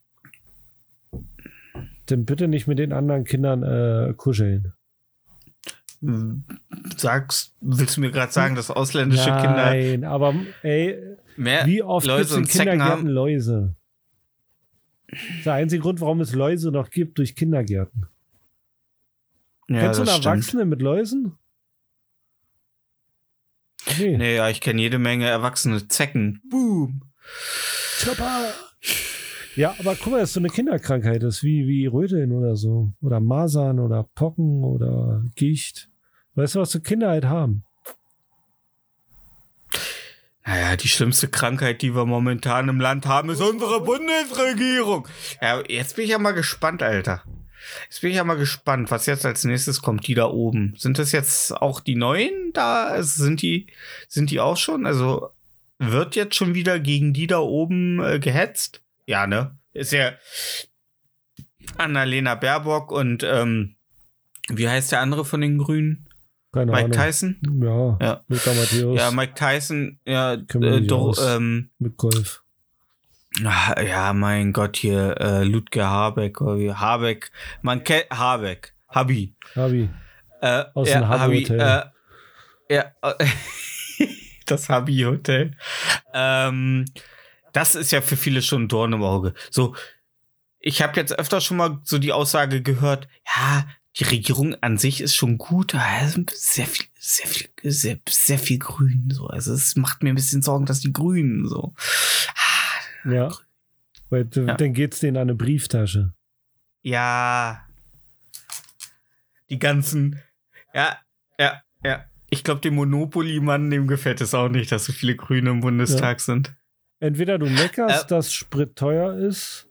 dann bitte nicht mit den anderen Kindern äh, kuscheln. Sagst, willst du mir gerade sagen, dass ausländische Kinder Nein, aber ey, mehr wie oft gibt es Läuse in Kindergärten? Läuse? Der einzige Grund, warum es Läuse noch gibt durch Kindergärten. Ja, Kennst du einen stimmt. Erwachsenen mit Läusen? Nee. Nee, ja, ich kenne jede Menge erwachsene Zecken. Boom. Chopper. Ja, aber guck mal, das ist so eine Kinderkrankheit, das ist wie, wie Röteln oder so. Oder Masern oder Pocken oder Gicht. Weißt du, was so Kinder halt haben? Naja, die schlimmste Krankheit, die wir momentan im Land haben, ist unsere Bundesregierung. Ja, jetzt bin ich ja mal gespannt, Alter. Jetzt bin ich ja mal gespannt, was jetzt als nächstes kommt, die da oben. Sind das jetzt auch die neuen da? Sind die, sind die auch schon? Also wird jetzt schon wieder gegen die da oben äh, gehetzt? Ja, ne? Ist ja Annalena Baerbock und ähm, wie heißt der andere von den Grünen? Keine Mike Ahnung. Tyson? Ja, Ja. Lothar Matthäus Ja, Mike Tyson, ja, äh, doch, ähm, mit Golf. ah, ja, mein Gott, hier, äh, Ludger Habeck, Habeck, man kennt, Habeck, Habi, Habi. äh, Aus ja, dem Habi-Hotel. äh, ja, *laughs* das Habi-Hotel, ähm, das ist ja für viele schon ein Dorn im Auge, so, ich habe jetzt öfter schon mal so die Aussage gehört, ja, die Regierung an sich ist schon gut, ist sehr viel, sehr viel, sehr, sehr viel Grün. So, also es macht mir ein bisschen Sorgen, dass die Grünen so. Ah, Ja. Weil, Ja. Dann geht's denen an eine Brieftasche. Ja, die ganzen, ja, ja, ja. Ich glaube, dem Monopoly-Mann, dem gefällt es auch nicht, dass so viele Grüne im Bundestag sind. Entweder du meckerst, Äh. dass Sprit teuer ist,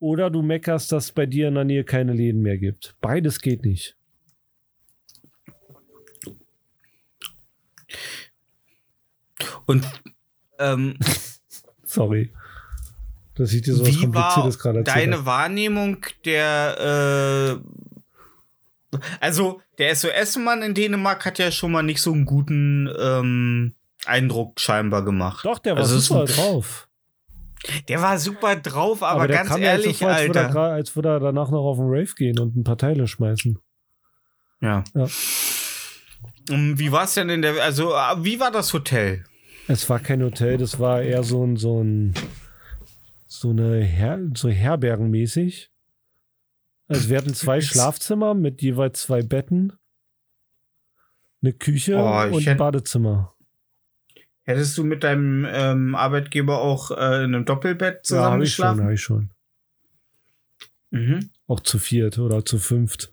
oder du meckerst, dass es bei dir in der Nähe keine Läden mehr gibt. Beides geht nicht. Und ähm, *laughs* Sorry. Dass ich dir so was Kompliziertes gerade erzählt deine. Wahrnehmung der, äh, also der SOS-Mann in Dänemark hat ja schon mal nicht so einen guten ähm, Eindruck scheinbar gemacht. Doch, der war Also super drauf. Der war super drauf, aber, der ganz kam ja jetzt ehrlich, so vor, als würde, er, Alter. als würde er danach noch auf den Rave gehen und ein paar Teile schmeißen. Ja. Ja. Um, Wie war es denn in der, also ah, wie war das Hotel? Es war kein Hotel, das war eher so ein, so ein, so eine Her so Herbergenmäßig. Also wir hatten zwei *laughs* Schlafzimmer mit jeweils zwei Betten, eine Küche Oh, und ein Badezimmer. Hättest du mit deinem ähm, Arbeitgeber auch äh, in einem Doppelbett Ja, habe ich schon, zusammengeschlafen? habe ich schon. mhm. Auch zu viert oder zu fünft.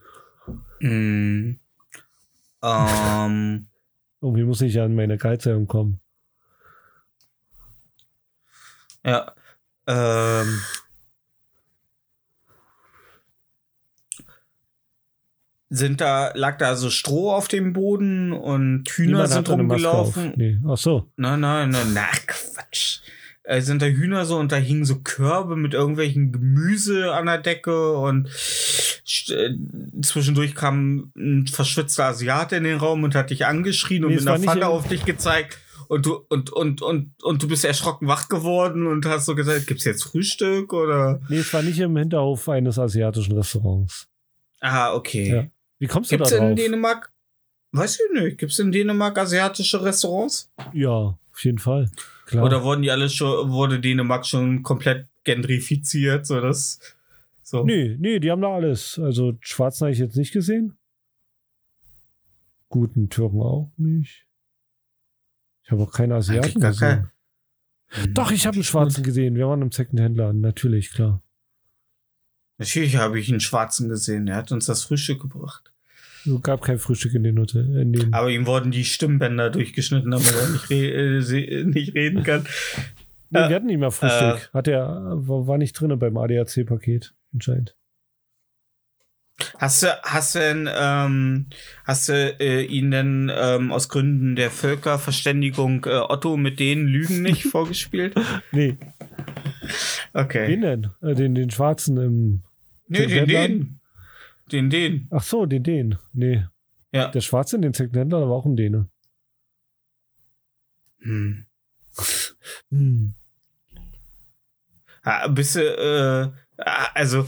Mhm. ähm, *laughs* Irgendwie muss ich ja an meine Gehaltserhöhung kommen. ja. Ähm, sind da, lag da so Stroh auf dem Boden und Hühner Niemand sind rumgelaufen? Nee. Ach so. Nein, nein, nein, na Quatsch. Äh, sind da Hühner so und da hingen so Körbe mit irgendwelchen Gemüse an der Decke und äh, zwischendurch kam ein verschwitzter Asiate in den Raum und hat dich angeschrien und Nee, mit es war einer Pfanne auf dich gezeigt und du und und und und du bist erschrocken wach geworden und hast so gesagt, gibt's jetzt Frühstück oder Nee, es war nicht im Hinterhof eines asiatischen Restaurants. Ah, okay. Ja. Wie kommst du Gibt's da drauf? in Dänemark Weiß ich nicht. Gibt's in Dänemark asiatische Restaurants? Ja, auf jeden Fall. Klar. Oder wurden die alle schon, wurde Dänemark schon komplett gentrifiziert, so das, so. Nee, nee, die haben da alles. Also Schwarzen habe ich jetzt nicht gesehen. Guten Türken auch nicht. Ich habe auch keine Asiaten gesehen. kein- Doch, ich habe einen Schwarzen gesehen. Wir waren im Secondhand-Laden. Natürlich, klar. Natürlich habe ich einen Schwarzen gesehen. Er hat uns das Frühstück gebracht. Es gab kein Frühstück in den Hotel. Aber ihm wurden die Stimmbänder durchgeschnitten, damit er nicht, re äh, se- nicht reden kann. *laughs* nee, äh, wir hatten nicht mehr Frühstück. Hat er, war nicht drin beim ADAC-Paket, anscheinend. Hast du, hast du denn, ähm, hast du äh, ihn denn ähm, aus Gründen der Völkerverständigung äh, Otto mit den Lügen nicht *laughs* vorgespielt? Nee, Okay. wen denn? Äh, den, den Schwarzen im. Nee, den, den. Den, den. Ach so, den, den. Nee. Ja. Der Schwarze in den Secondhand-Laden war auch ein Däne. Hm. Hm. Ah, Bist du, äh, also,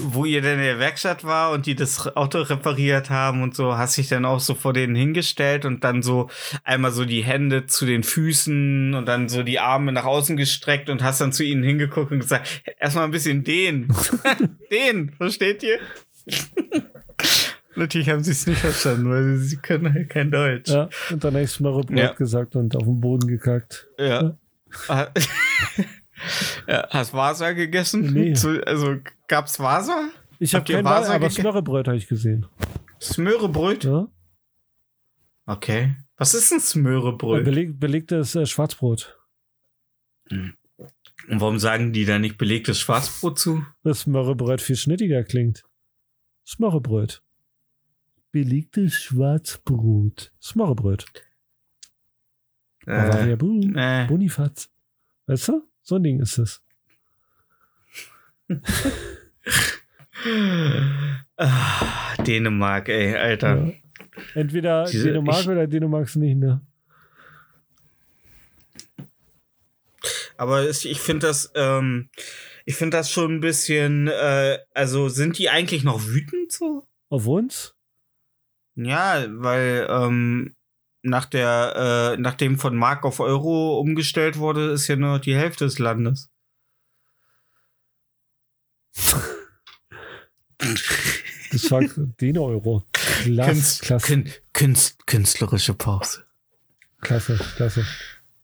wo ihr denn in der Werkstatt war und die das Auto repariert haben und so, hast dich dann auch so vor denen hingestellt und dann so einmal so die Hände zu den Füßen und dann so die Arme nach außen gestreckt und hast dann zu ihnen hingeguckt und gesagt, erstmal ein bisschen den. *laughs* den, versteht ihr? *laughs* Natürlich haben sie es nicht verstanden, weil sie, sie können halt kein Deutsch. Ja, und dann habe ich Smörrebrot Ja. gesagt und auf den Boden gekackt. Ja. Ah. *laughs* ja. Hast Vasa gegessen? Nee. Zu, also gab's Vasa? Ich habe kein Vasa, aber gegessen? Smörrebrot habe ich gesehen. Smörebröt? Ja? Okay. Was ist ein Smörebröt? Beleg, belegtes äh, Schwarzbrot. Und warum sagen die da nicht belegtes Schwarzbrot zu? Das Smörrebrot viel schnittiger klingt. Smörrebrot. Belegtes Schwarzbrot. Smörrebrot. Bavaria Äh, Bu. äh, Bonifaz. Weißt du? So ein Ding ist es. ah, Dänemark, ey, Alter. Ja. Entweder Diese- Dänemark ich- oder Dänemark nicht, ne? Aber ich finde das, ähm, ich finde das schon ein bisschen, äh, also sind die eigentlich noch wütend so? Auf uns? Ja, weil ähm, nach der, äh, nachdem von Mark auf Euro umgestellt wurde, ist ja nur die Hälfte des Landes. Das war den Euro. Klasse, Künst, klasse, Kün, Künst, künstlerische Pause. klasse, klasse.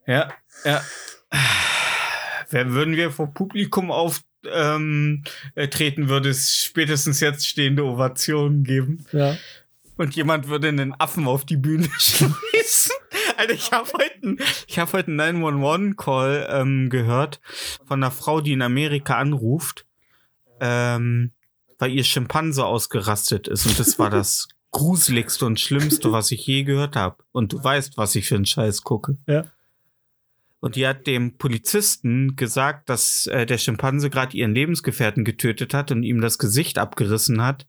Ja, ja. Wer würden wir vor Publikum auf ähm, äh, würde es spätestens jetzt stehende Ovationen geben. Ja. Und jemand würde einen Affen auf die Bühne *laughs* schmeißen. Alter, ich habe heute, einen- ich hab heute einen 911-Call ähm, gehört von einer Frau, die in Amerika anruft, ähm, weil ihr Schimpanse ausgerastet ist. Und das war das *laughs* gruseligste und schlimmste, was ich je gehört habe. Und du weißt, was ich für einen Scheiß gucke. Ja. Und die hat dem Polizisten gesagt, dass äh, der Schimpanse gerade ihren Lebensgefährten getötet hat und ihm das Gesicht abgerissen hat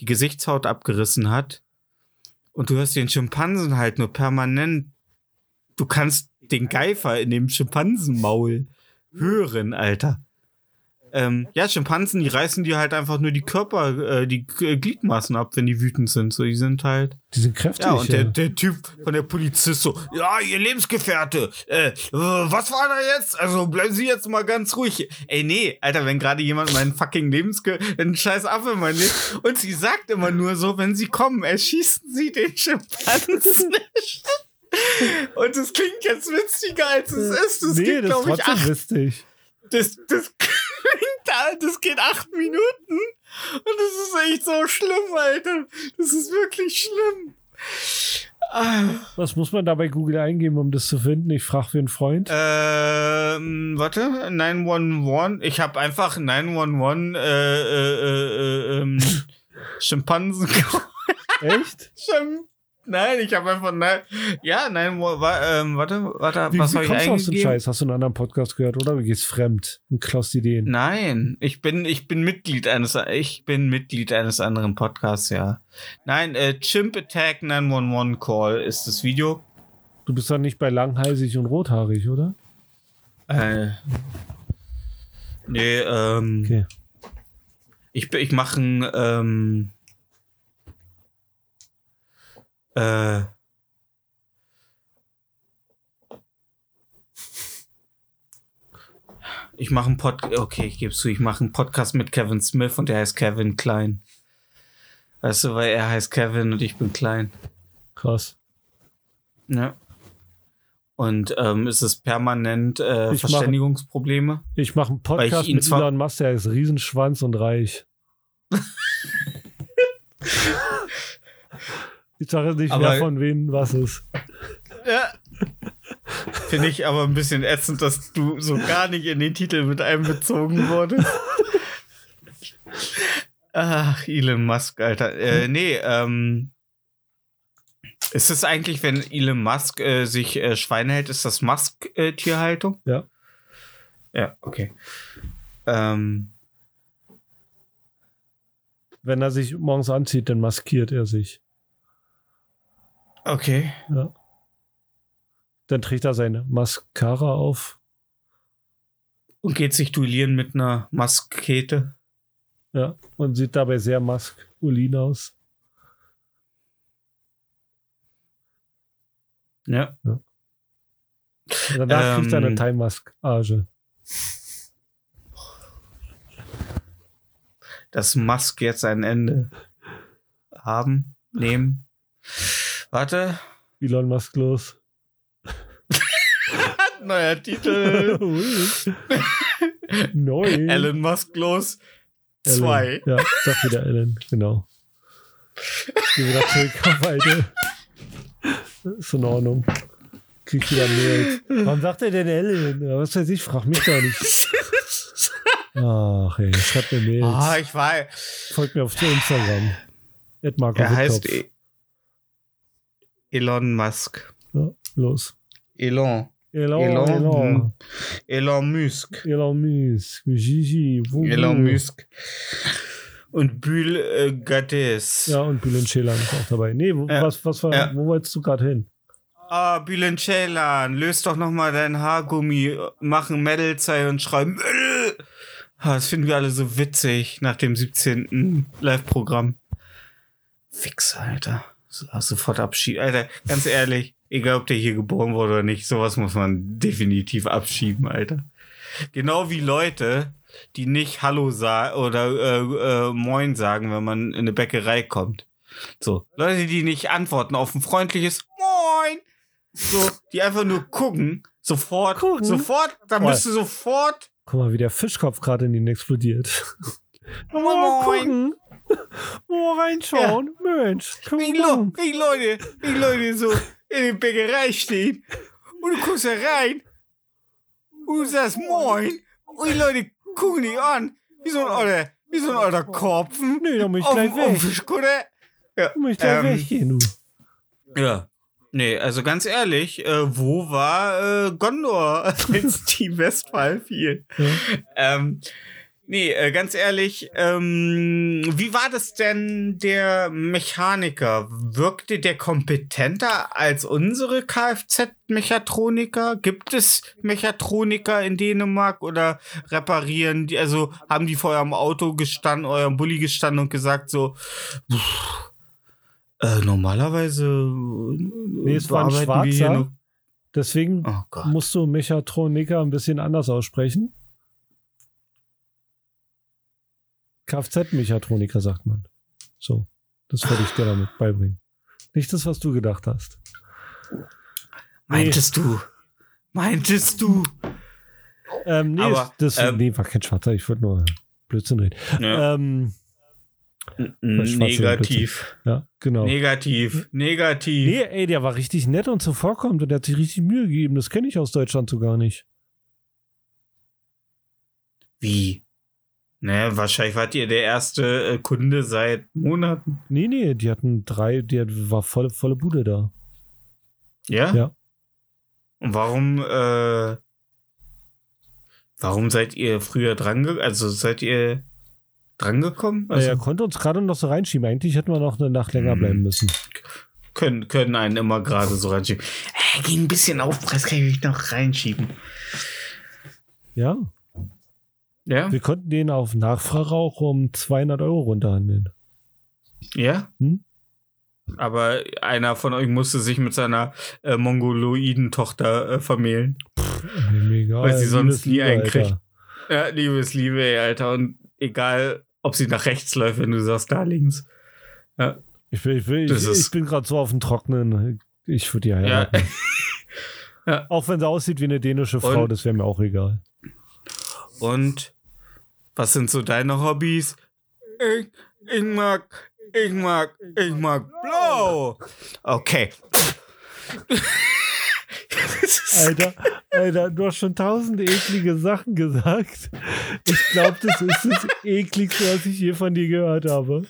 die Gesichtshaut abgerissen hat. Und du hörst den Schimpansen halt nur permanent. Du kannst den Geifer in dem Schimpansenmaul hören, Alter. Ähm, ja, Schimpansen, die reißen dir halt einfach nur die Körper, äh, die G- Gliedmaßen ab, wenn die wütend sind. So, die sind halt. Die sind kräftig. Ja, und ja. der, der Typ von der Polizist so, ja, ihr Lebensgefährte, äh, äh, was war da jetzt? Also bleiben Sie jetzt mal ganz ruhig. Ey, nee, Alter, wenn gerade jemand meinen fucking Lebensge... einen scheiß Affe in mein Leben... Und sie sagt immer nur so, wenn sie kommen, erschießen sie den Schimpansen. Und es klingt jetzt witziger, als es ist. Das nee, geht, das ist glaube ich, trotzdem acht lustig. das, das da, das geht acht Minuten. Und das ist echt so schlimm, Alter. Das ist wirklich schlimm. Ah, Was muss man da bei Google eingeben, um das zu finden? Ich frage für einen Freund. ähm, warte, 911. Ich habe einfach 911 äh, äh, äh, äh, ähm, *laughs* Schimpansen. Echt? Schim Nein, ich habe einfach nein. Ja, nein, wa- ähm, warte, warte, Wie, was wie habe ich kommst du einen eingegeben? Scheiß? Hast du einen anderen Podcast gehört, oder? Du gehst fremd und klaust Ideen. Nein, ich bin, ich bin Mitglied eines, ich bin Mitglied eines anderen Podcasts, ja. Nein, äh, Chimp Attack 911 Call ist das Video. Du bist doch nicht bei langhalsig und rothaarig, oder? Äh, nee, ähm, Okay. ich, ich mache ein, ähm, äh, ich mache einen Pod, okay, ich gebe zu, ich mache einen Podcast mit Kevin Smith und der heißt Kevin Klein. Weißt du, weil er heißt Kevin und ich bin Klein. Krass. Ja. Und ähm, ist es permanent äh, Ich Verständigungsprobleme? Ich mache einen ich Podcast ihn mit Elon Musk, der ist Riesenschwanz und reich. *laughs* ich sage nicht Aber- mehr von wem was ist. *laughs* Ja. Finde ich aber ein bisschen ätzend, dass du so gar nicht in den Titel mit einbezogen wurdest. Ach, Elon Musk, Alter. Äh, nee, ähm. Ist es eigentlich, wenn Elon Musk äh, sich äh, Schweine hält, ist das Musk-Tierhaltung? Ja. Ja, okay. Ähm, Wenn er sich morgens anzieht, dann maskiert er sich. Okay. Ja. Dann trägt er seine Mascara auf. Und geht sich duellieren mit einer Muskete? Ja. Und sieht dabei sehr maskulin aus. Ja. Und danach kriegt er eine Ähm. Thai-Maskage. dass Musk jetzt ein Ende haben, nehmen. Warte. Elon Musk los. *laughs* Neuer Titel. *laughs* Neu. Elon Musk los. Ellen. Zwei. Ja, sag wieder Ellen, genau. Geh wieder zurück auf alte. Ist in Ordnung. Krieg wieder Mails. Warum sagt er denn? Ja, was weiß ich, frag mich doch nicht. Ach ey, schreibt mir Mails. Ah, ich war. Folgt mir auf Instagram. Er heißt e Elon Musk. Ja, los. Elon. Elon, Elon, Elon. hm. Elon Musk. Elon Musk. Gigi. Wuhu. Elon Musk. Und Bühl äh, Gades. Ja, und Bülent Ceylan ist auch dabei. Nee, wo, Ja. was, was war, Ja. wo wolltest du gerade hin? Ah, Bülent Ceylan, löst doch noch mal dein Haargummi, mach ein Metal-Zeichen und schrei Müll. Das finden wir alle so witzig nach dem 17. Live-Programm. Fix, Alter. So- Sofort abschieben. Alter, ganz ehrlich, egal ob der hier geboren wurde oder nicht, sowas muss man definitiv abschieben, Alter. Genau wie Leute, die nicht Hallo sagen oder äh, äh, Moin sagen, wenn man in eine Bäckerei kommt. So, Leute, die nicht antworten auf ein freundliches Moin. So, die einfach nur gucken, sofort, Gucken? sofort, da Moin. müsst du sofort Guck mal, wie der Fischkopf gerade in ihn explodiert. Mal moin. gucken. *laughs* Mal reinschauen. Mensch, guck Wie, mal. Lo wie Leute, wie Leute so in der Bäckerei stehen und du guckst da rein und du sagst Moin und die Leute gucken dich an wie so ein alter, wie so ein alter Korpfen Nee, da muss ich auf, gleich auf weg. Fischkutter. Ja, Da muss ich gleich ähm, weggehen, du. Ja. Nee, also ganz ehrlich, äh, wo war äh, Gondor, *laughs* als die Westphal fiel? Ja. Ähm, nee, äh, ganz ehrlich, ähm, wie war das denn der Mechaniker? Wirkte der kompetenter als unsere Kfz-Mechatroniker? Gibt es Mechatroniker in Dänemark oder reparieren die, also haben die vor eurem Auto gestanden, eurem Bulli gestanden und gesagt so, pff, äh, normalerweise nee, es war ein Schwarzer. Deswegen Oh musst du Mechatroniker ein bisschen anders aussprechen. Kfz-Mechatroniker sagt man. So, das wollte ich dir damit beibringen. Nicht das, was du gedacht hast. Meintest du? Meintest du? Ähm, nee, Aber, das, ähm, nee, war kein Schwarzer, ich wollte nur Blödsinn reden. Ja. Ähm, Negativ. ja, genau. Negativ. Negativ. Nee, ey, der war richtig nett und zuvorkommend und der hat sich richtig Mühe gegeben. Das kenne ich aus Deutschland so gar nicht. Wie? Naja, wahrscheinlich wart ihr der erste äh, Kunde seit Monaten. Nee, nee, die hatten drei, die hat- war volle, volle Bude da. Ja? Ja. Und warum, äh, warum seid ihr früher dran also seid ihr dran gekommen? Also er konnte uns gerade noch so reinschieben. Eigentlich hätten wir noch eine Nacht länger Hm. bleiben müssen. können, können einen immer gerade so reinschieben. Äh, ging ein bisschen Aufpreis, kann ich mich noch reinschieben. Ja, Ja? wir konnten den auf Nachfrage auch um 200 Euro runterhandeln. Ja? Hm? Aber einer von euch musste sich mit seiner äh, Mongoloiden-Tochter äh, vermählen. Mir egal, Weil sie sonst nie einen kriegt. Ja, liebes Liebe, ey, Alter. Und egal, ob sie nach rechts läuft, wenn du sagst, da links. Ich, will, ich, will, ich, ich bin gerade so auf dem Trocknen. Ich würde die Ja. heiraten. Ja. *laughs* Auch wenn sie aussieht wie eine dänische Frau, Und- das wäre mir auch egal. Und was sind so deine Hobbys? Ich, ich mag, ich mag, ich mag blau. Okay. Alter, Alter, du hast schon tausend eklige Sachen gesagt. Ich glaube, das ist das ekligste, was ich je von dir gehört habe.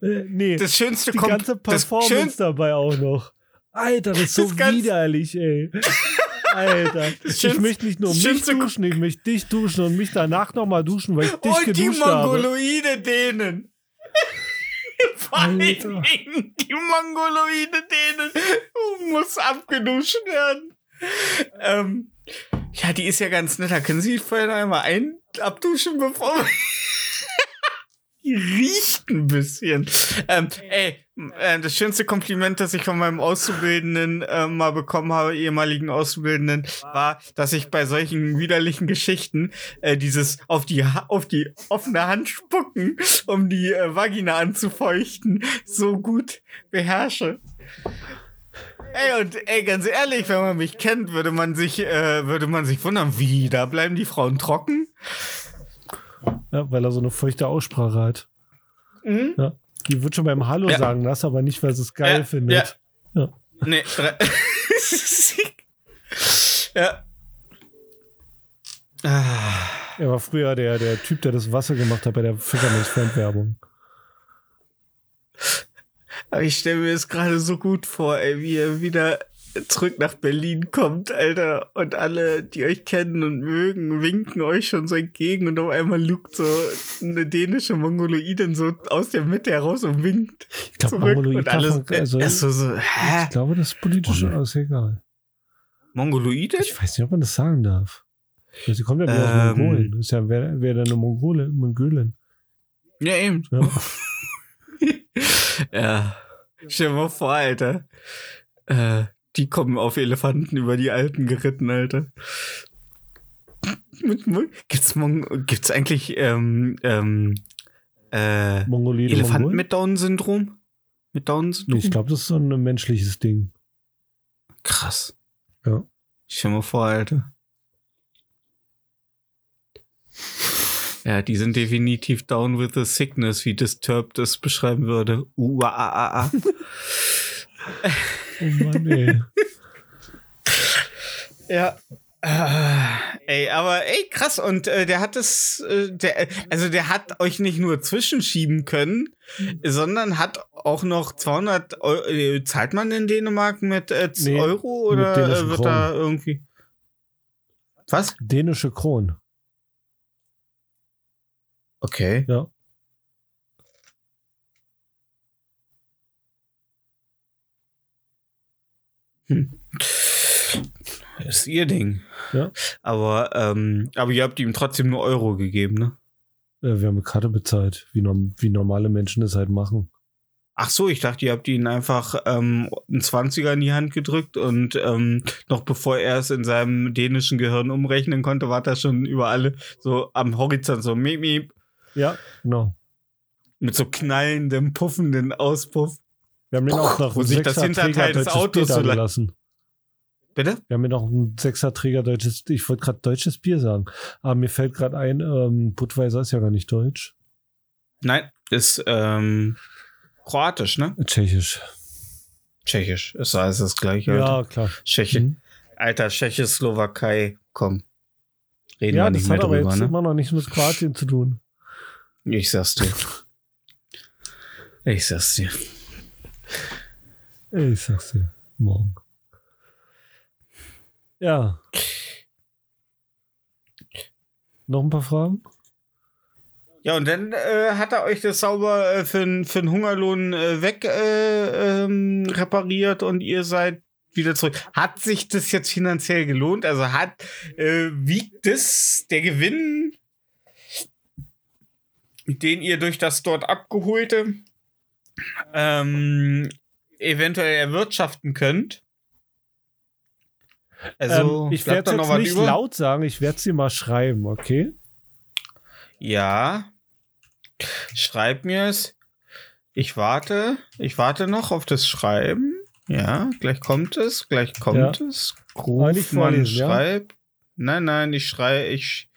Ey, nee, das schönste die kommt. ganze das Performance schönste, dabei auch noch. Alter, das ist so Das widerlich, ey. Alter, *laughs* ich schönste- möchte nicht nur mich duschen, ich möchte dich duschen und mich danach nochmal duschen, weil ich dich und die geduscht habe. Mongoloide denen. *laughs* Vor. Dingen die Mongoloide denen muss abgeduscht werden. Ähm, ja, die ist ja ganz nett. Da können Sie vorher einmal ein abduschen, bevor wir Die riecht ein bisschen. Ähm, ey, äh, das schönste Kompliment, das ich von meinem Auszubildenden äh, mal bekommen habe, ehemaligen Auszubildenden, war, dass ich bei solchen widerlichen Geschichten äh, dieses auf die ha auf die offene Hand spucken, um die äh, Vagina anzufeuchten, so gut beherrsche. Ey, und ey, ganz ehrlich, wenn man mich kennt, würde man sich, äh, würde man sich wundern, wie, da bleiben die Frauen trocken? Ja, weil er so eine feuchte Aussprache hat. Mhm. Ja. Die wird schon beim Hallo Ja. sagen lassen, aber nicht, weil sie es geil Ja, findet. Ja. Nee, drei. *laughs* ja. Ah, Er war früher der, der Typ, der das Wasser gemacht hat bei der Fickermanns-Fremdwerbung. aber ich stelle mir das gerade so gut vor, ey, wie er wieder zurück nach Berlin kommt, Alter, und alle, die euch kennen und mögen, winken euch schon so entgegen und auf einmal lugt so eine dänische Mongoloidin so aus der Mitte heraus und winkt Ich glaube, Mongoloid alles. also, ist so, so, hä? ich glaube, das ist politisch Mongol- alles egal. Mongoloidin? Ich weiß nicht, ob man das sagen darf. Sie kommt ja wieder aus Ähm. Mongolen. Das ist ja, wer, wer denn eine Mongole, Mongolin? Ja, eben. Ja. *laughs* ja. Stell dir mal vor, Alter. Äh, die kommen auf Elefanten über die Alpen geritten, Alter. Gibt's, Mon gibt's eigentlich ähm, ähm, äh, Mongolide, Elefanten Mongolen? mit Down-Syndrom? Mit Down-Syndrom? Ich glaube, das ist so ein menschliches Ding. Krass. Ja. Stell dir mal vor, Alter. Ja, die sind definitiv down with the sickness, wie Disturbed das beschreiben würde. Uh, ah, ah, ah. Oh Mann, ey. *laughs* Ja. Äh, ei, aber ey, krass. Und äh, der hat es, äh, der, also der hat euch nicht nur zwischenschieben können, sondern hat auch noch 200 Euro, äh, zahlt man in Dänemark mit äh, Nee, Euro mit oder dänischen äh, wird Kronen. da irgendwie. Was? Dänische Kron. Okay. Ja. Das ist ihr Ding. Ja. Aber, ähm, aber ihr habt ihm trotzdem nur Euro gegeben, ne? Äh, wir haben mit Karte bezahlt, wie, norm wie normale Menschen das halt machen. Ach so, ich dachte, ihr habt ihn einfach ähm, einen 20er in die Hand gedrückt und ähm, noch bevor er es in seinem dänischen Gehirn umrechnen konnte, war das schon über alle so am Horizont so miep, miep, Ja, genau. mit so knallendem, puffenden Auspuff. Wir haben den auch sich das Hinterteil des Autos so la- gelassen. Bitte? Wir haben mir noch ein Sechserträger deutsches, ich wollte gerade deutsches Bier sagen, aber mir fällt gerade ein, ähm, Budweiser ist ja gar nicht deutsch. Nein, ist ähm, kroatisch, ne? Tschechisch. Tschechisch. Ist alles das gleiche. Ja, Alter. klar. Tscheche, Mhm. Alter, Tschechoslowakei, komm. Reden Ja, wir das nicht mehr hat aber drüber, jetzt ne? immer noch nichts mit Kroatien zu tun. Ich sag's dir. Ich sag's dir. Ich sag's dir. Morgen. Ja. Noch ein paar Fragen? Ja, und dann äh, hat er euch das sauber äh, für, für einen Hungerlohn äh, weg äh, ähm, repariert und ihr seid wieder zurück. Hat sich das jetzt finanziell gelohnt? Also hat, äh, wiegt das der Gewinn, den ihr durch das dort abgeholte ähm, eventuell erwirtschaften könnt? Also, ähm, ich werde jetzt nicht über? laut sagen, ich werde sie mal schreiben, okay? Ja. Schreib mir es. Ich warte. Ich warte noch auf das Schreiben. Ja, gleich kommt es. Gleich kommt es. Aber nicht Rufmann vorlesen, ja? schreibt. Nein, nein, ich schreibe. Ich,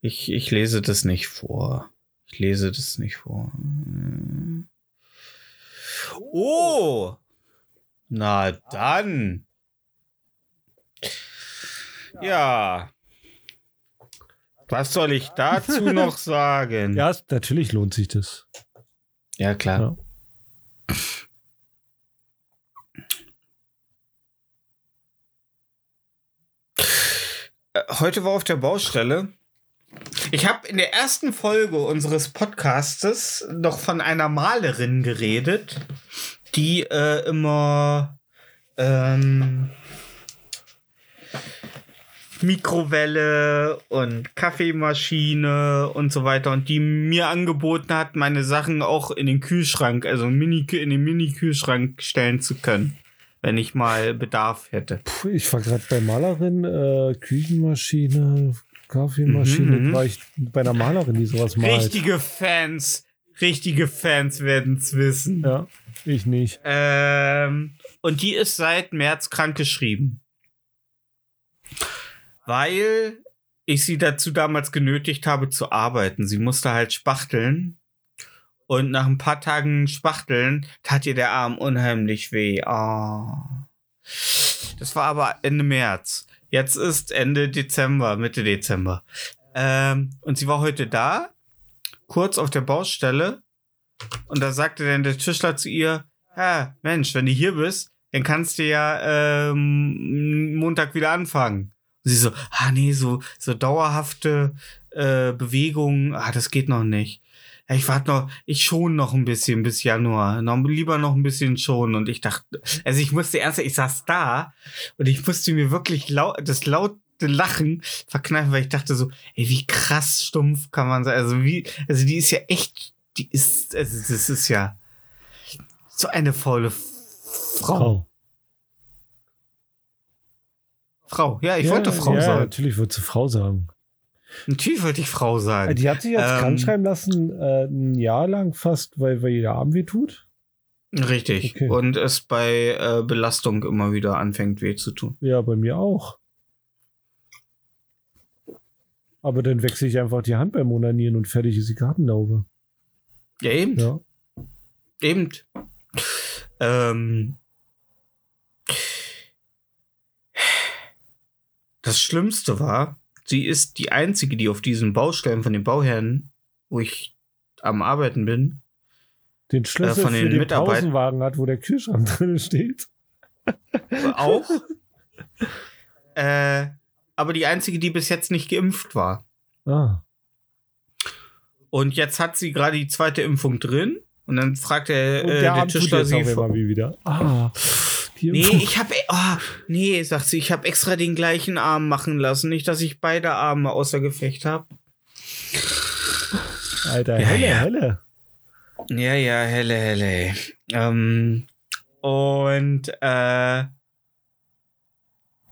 ich, ich lese das nicht vor. Ich lese das nicht vor. Oh! Na dann. Ja. Was soll ich dazu *laughs* noch sagen? Ja, natürlich lohnt sich das. Ja, klar. Ja. Äh, Heute war auf der Baustelle. Ich habe in der ersten Folge unseres Podcastes noch von einer Malerin geredet, die äh, immer ähm, Mikrowelle und Kaffeemaschine und so weiter und die mir angeboten hat, meine Sachen auch in den Kühlschrank, also Mini in den Mini-Kühlschrank stellen zu können, wenn ich mal Bedarf hätte. Puh, ich war gerade bei Malerin, äh, Küchenmaschine, Kaffeemaschine. Mhm, mhm. War ich bei einer Malerin, die sowas malt. Richtige Fans, richtige Fans werden's wissen. Ja, ich nicht. Ähm, und die ist seit März krankgeschrieben. Weil ich sie dazu damals genötigt habe zu arbeiten. Sie musste halt spachteln. Und nach ein paar Tagen Spachteln tat ihr der Arm unheimlich weh. Ah. Das war aber Ende März. Jetzt ist Ende Dezember, Mitte Dezember. Ähm, und sie war heute da, kurz auf der Baustelle. Und da sagte dann der Tischler zu ihr, ja, Mensch, wenn du hier bist, dann kannst du ja ähm, Montag wieder anfangen. Und sie so, ah nee, so, so dauerhafte äh, Bewegungen, ah, das geht noch nicht. Ja, ich warte noch, ich schon noch ein bisschen bis Januar. Noch, lieber noch ein bisschen schon. Und ich dachte, also ich musste erst, ich saß da und ich musste mir wirklich laut, das laute Lachen verkneifen, weil ich dachte so, ey, wie krass stumpf kann man sein. Also wie, also die ist ja echt, die ist, also das ist ja so eine faule Frau. Frau. Frau. Ja, ich ja, wollte Frau ja, sagen. Natürlich würdest du Frau sagen. Natürlich wollte ich Frau sagen. Die hat sich jetzt ähm, krank schreiben lassen, äh, ein Jahr lang fast, weil, weil jeder Arm weh tut. Richtig. Okay. Und es bei äh, Belastung immer wieder anfängt weh zu tun. Ja, bei mir auch. Aber dann wechsle ich einfach die Hand beim Monanieren und fertig ist die Kartenlaube. Ja, eben. Ja. Eben. Ähm, das Schlimmste war, sie ist die einzige, die auf diesen Baustellen von den Bauherren, wo ich am Arbeiten bin, den Schlüssel äh, von den für den Pausenwagen hat, wo der Kühlschrank *laughs* drin steht. Auch. äh, aber die einzige, die bis jetzt nicht geimpft war. Ah. Und jetzt hat sie gerade die zweite Impfung drin. Und dann fragt der, äh, der, der Tischler sie vor. Wieder. Ah. Nee, ich habe oh, nee, sagt sie, ich habe extra den gleichen Arm machen lassen, nicht, dass ich beide Arme außer Gefecht habe. Alter, ja, helle, ja. helle. Ja, ja, helle, helle. Ähm, und äh,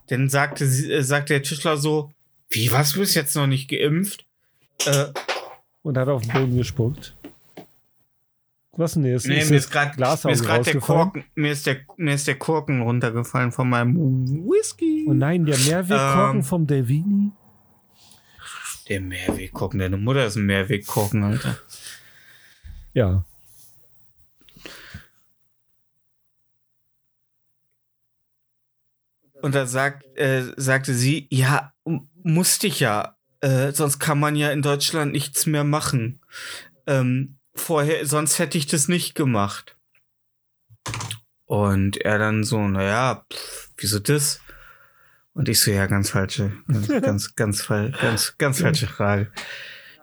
dann sagte äh, sagte der Tischler so, wie, was, du bist jetzt noch nicht geimpft? Äh, und hat auf den Boden gespuckt. Was denn jetzt? Nee, ist mir ist gerade der Korken, mir ist der, mir ist der Korken runtergefallen von meinem Whisky. Oh nein, der Mehrwegkorken ähm, vom Delvini. Der Mehrwegkorken, deine Mutter ist ein Mehrwegkorken, Alter. Ja. Und da sagt, äh, sagte sie, ja, musste ich ja, äh, sonst kann man ja in Deutschland nichts mehr machen. Ähm, vorher, sonst hätte ich das nicht gemacht. Und er dann so, naja, pff, wieso das? Und ich so, ja, ganz falsche, ganz, *laughs* ganz, ganz, ganz, ganz falsche Frage.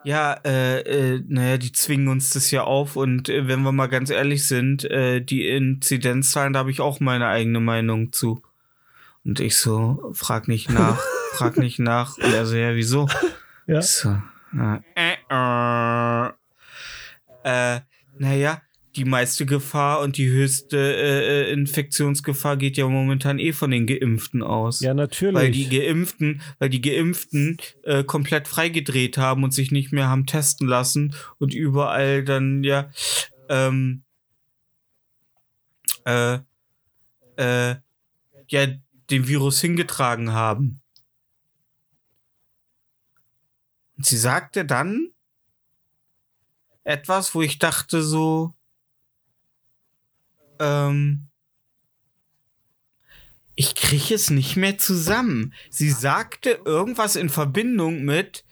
Ja, äh, äh, naja, die zwingen uns das ja auf und äh, wenn wir mal ganz ehrlich sind, äh, die Inzidenzzahlen, da habe ich auch meine eigene Meinung zu. Und ich so, frag nicht nach, frag nicht *laughs* nach. Und er so, ja, wieso? Ja. Ich so, äh, äh, äh, naja, die meiste Gefahr und die höchste äh, äh, Infektionsgefahr geht ja momentan eh von den Geimpften aus. Ja, natürlich. Weil die Geimpften, weil die Geimpften äh, komplett freigedreht haben und sich nicht mehr haben testen lassen und überall dann ja ähm, äh, äh, ja den Virus hingetragen haben. Und sie sagte dann, etwas, wo ich dachte so, ähm, ich kriege es nicht mehr zusammen. Sie sagte irgendwas in Verbindung mit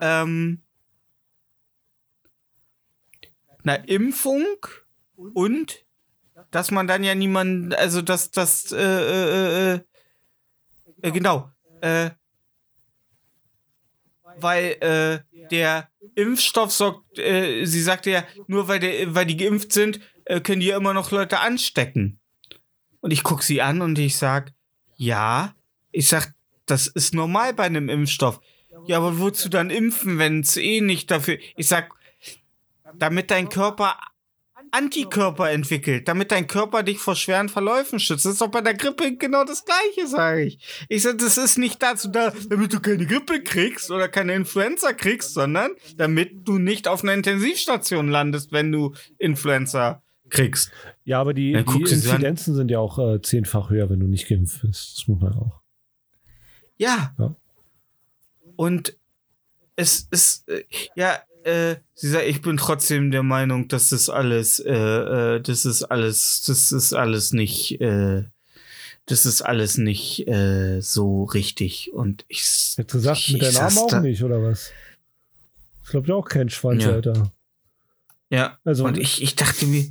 ähm, einer Impfung und dass man dann ja niemanden, also dass das, äh, äh, äh, äh, genau, äh, weil äh, der Impfstoff sorgt, äh, sie sagte ja, nur weil, der, weil die geimpft sind, äh, können die ja immer noch Leute anstecken. Und ich gucke sie an und ich sag, ja, ich sag, das ist normal bei einem Impfstoff. Ja, aber wozu dann impfen, wenn es eh nicht dafür. Ich sag, damit dein Körper Antikörper entwickelt, damit dein Körper dich vor schweren Verläufen schützt. Das ist doch bei der Grippe genau das Gleiche, sage ich. Ich sage, das ist nicht dazu da, damit du keine Grippe kriegst oder keine Influenza kriegst, sondern damit du nicht auf einer Intensivstation landest, wenn du Influenza kriegst. Ja, aber die, die Inzidenzen sind ja auch äh, zehnfach höher, wenn du nicht geimpft bist. Das muss man auch. Ja. ja. Und es ist, äh, ja, äh, sie sagt, ich bin trotzdem der Meinung, dass das alles, äh, äh, das ist alles, das ist alles nicht, äh, das ist alles nicht äh, so richtig. Und ich. Du gesagt, mit deinem Arm auch nicht, oder was? Ich glaube ja auch kein Schwanz, ja. Alter. Ja. Also, und ich, ich dachte mir,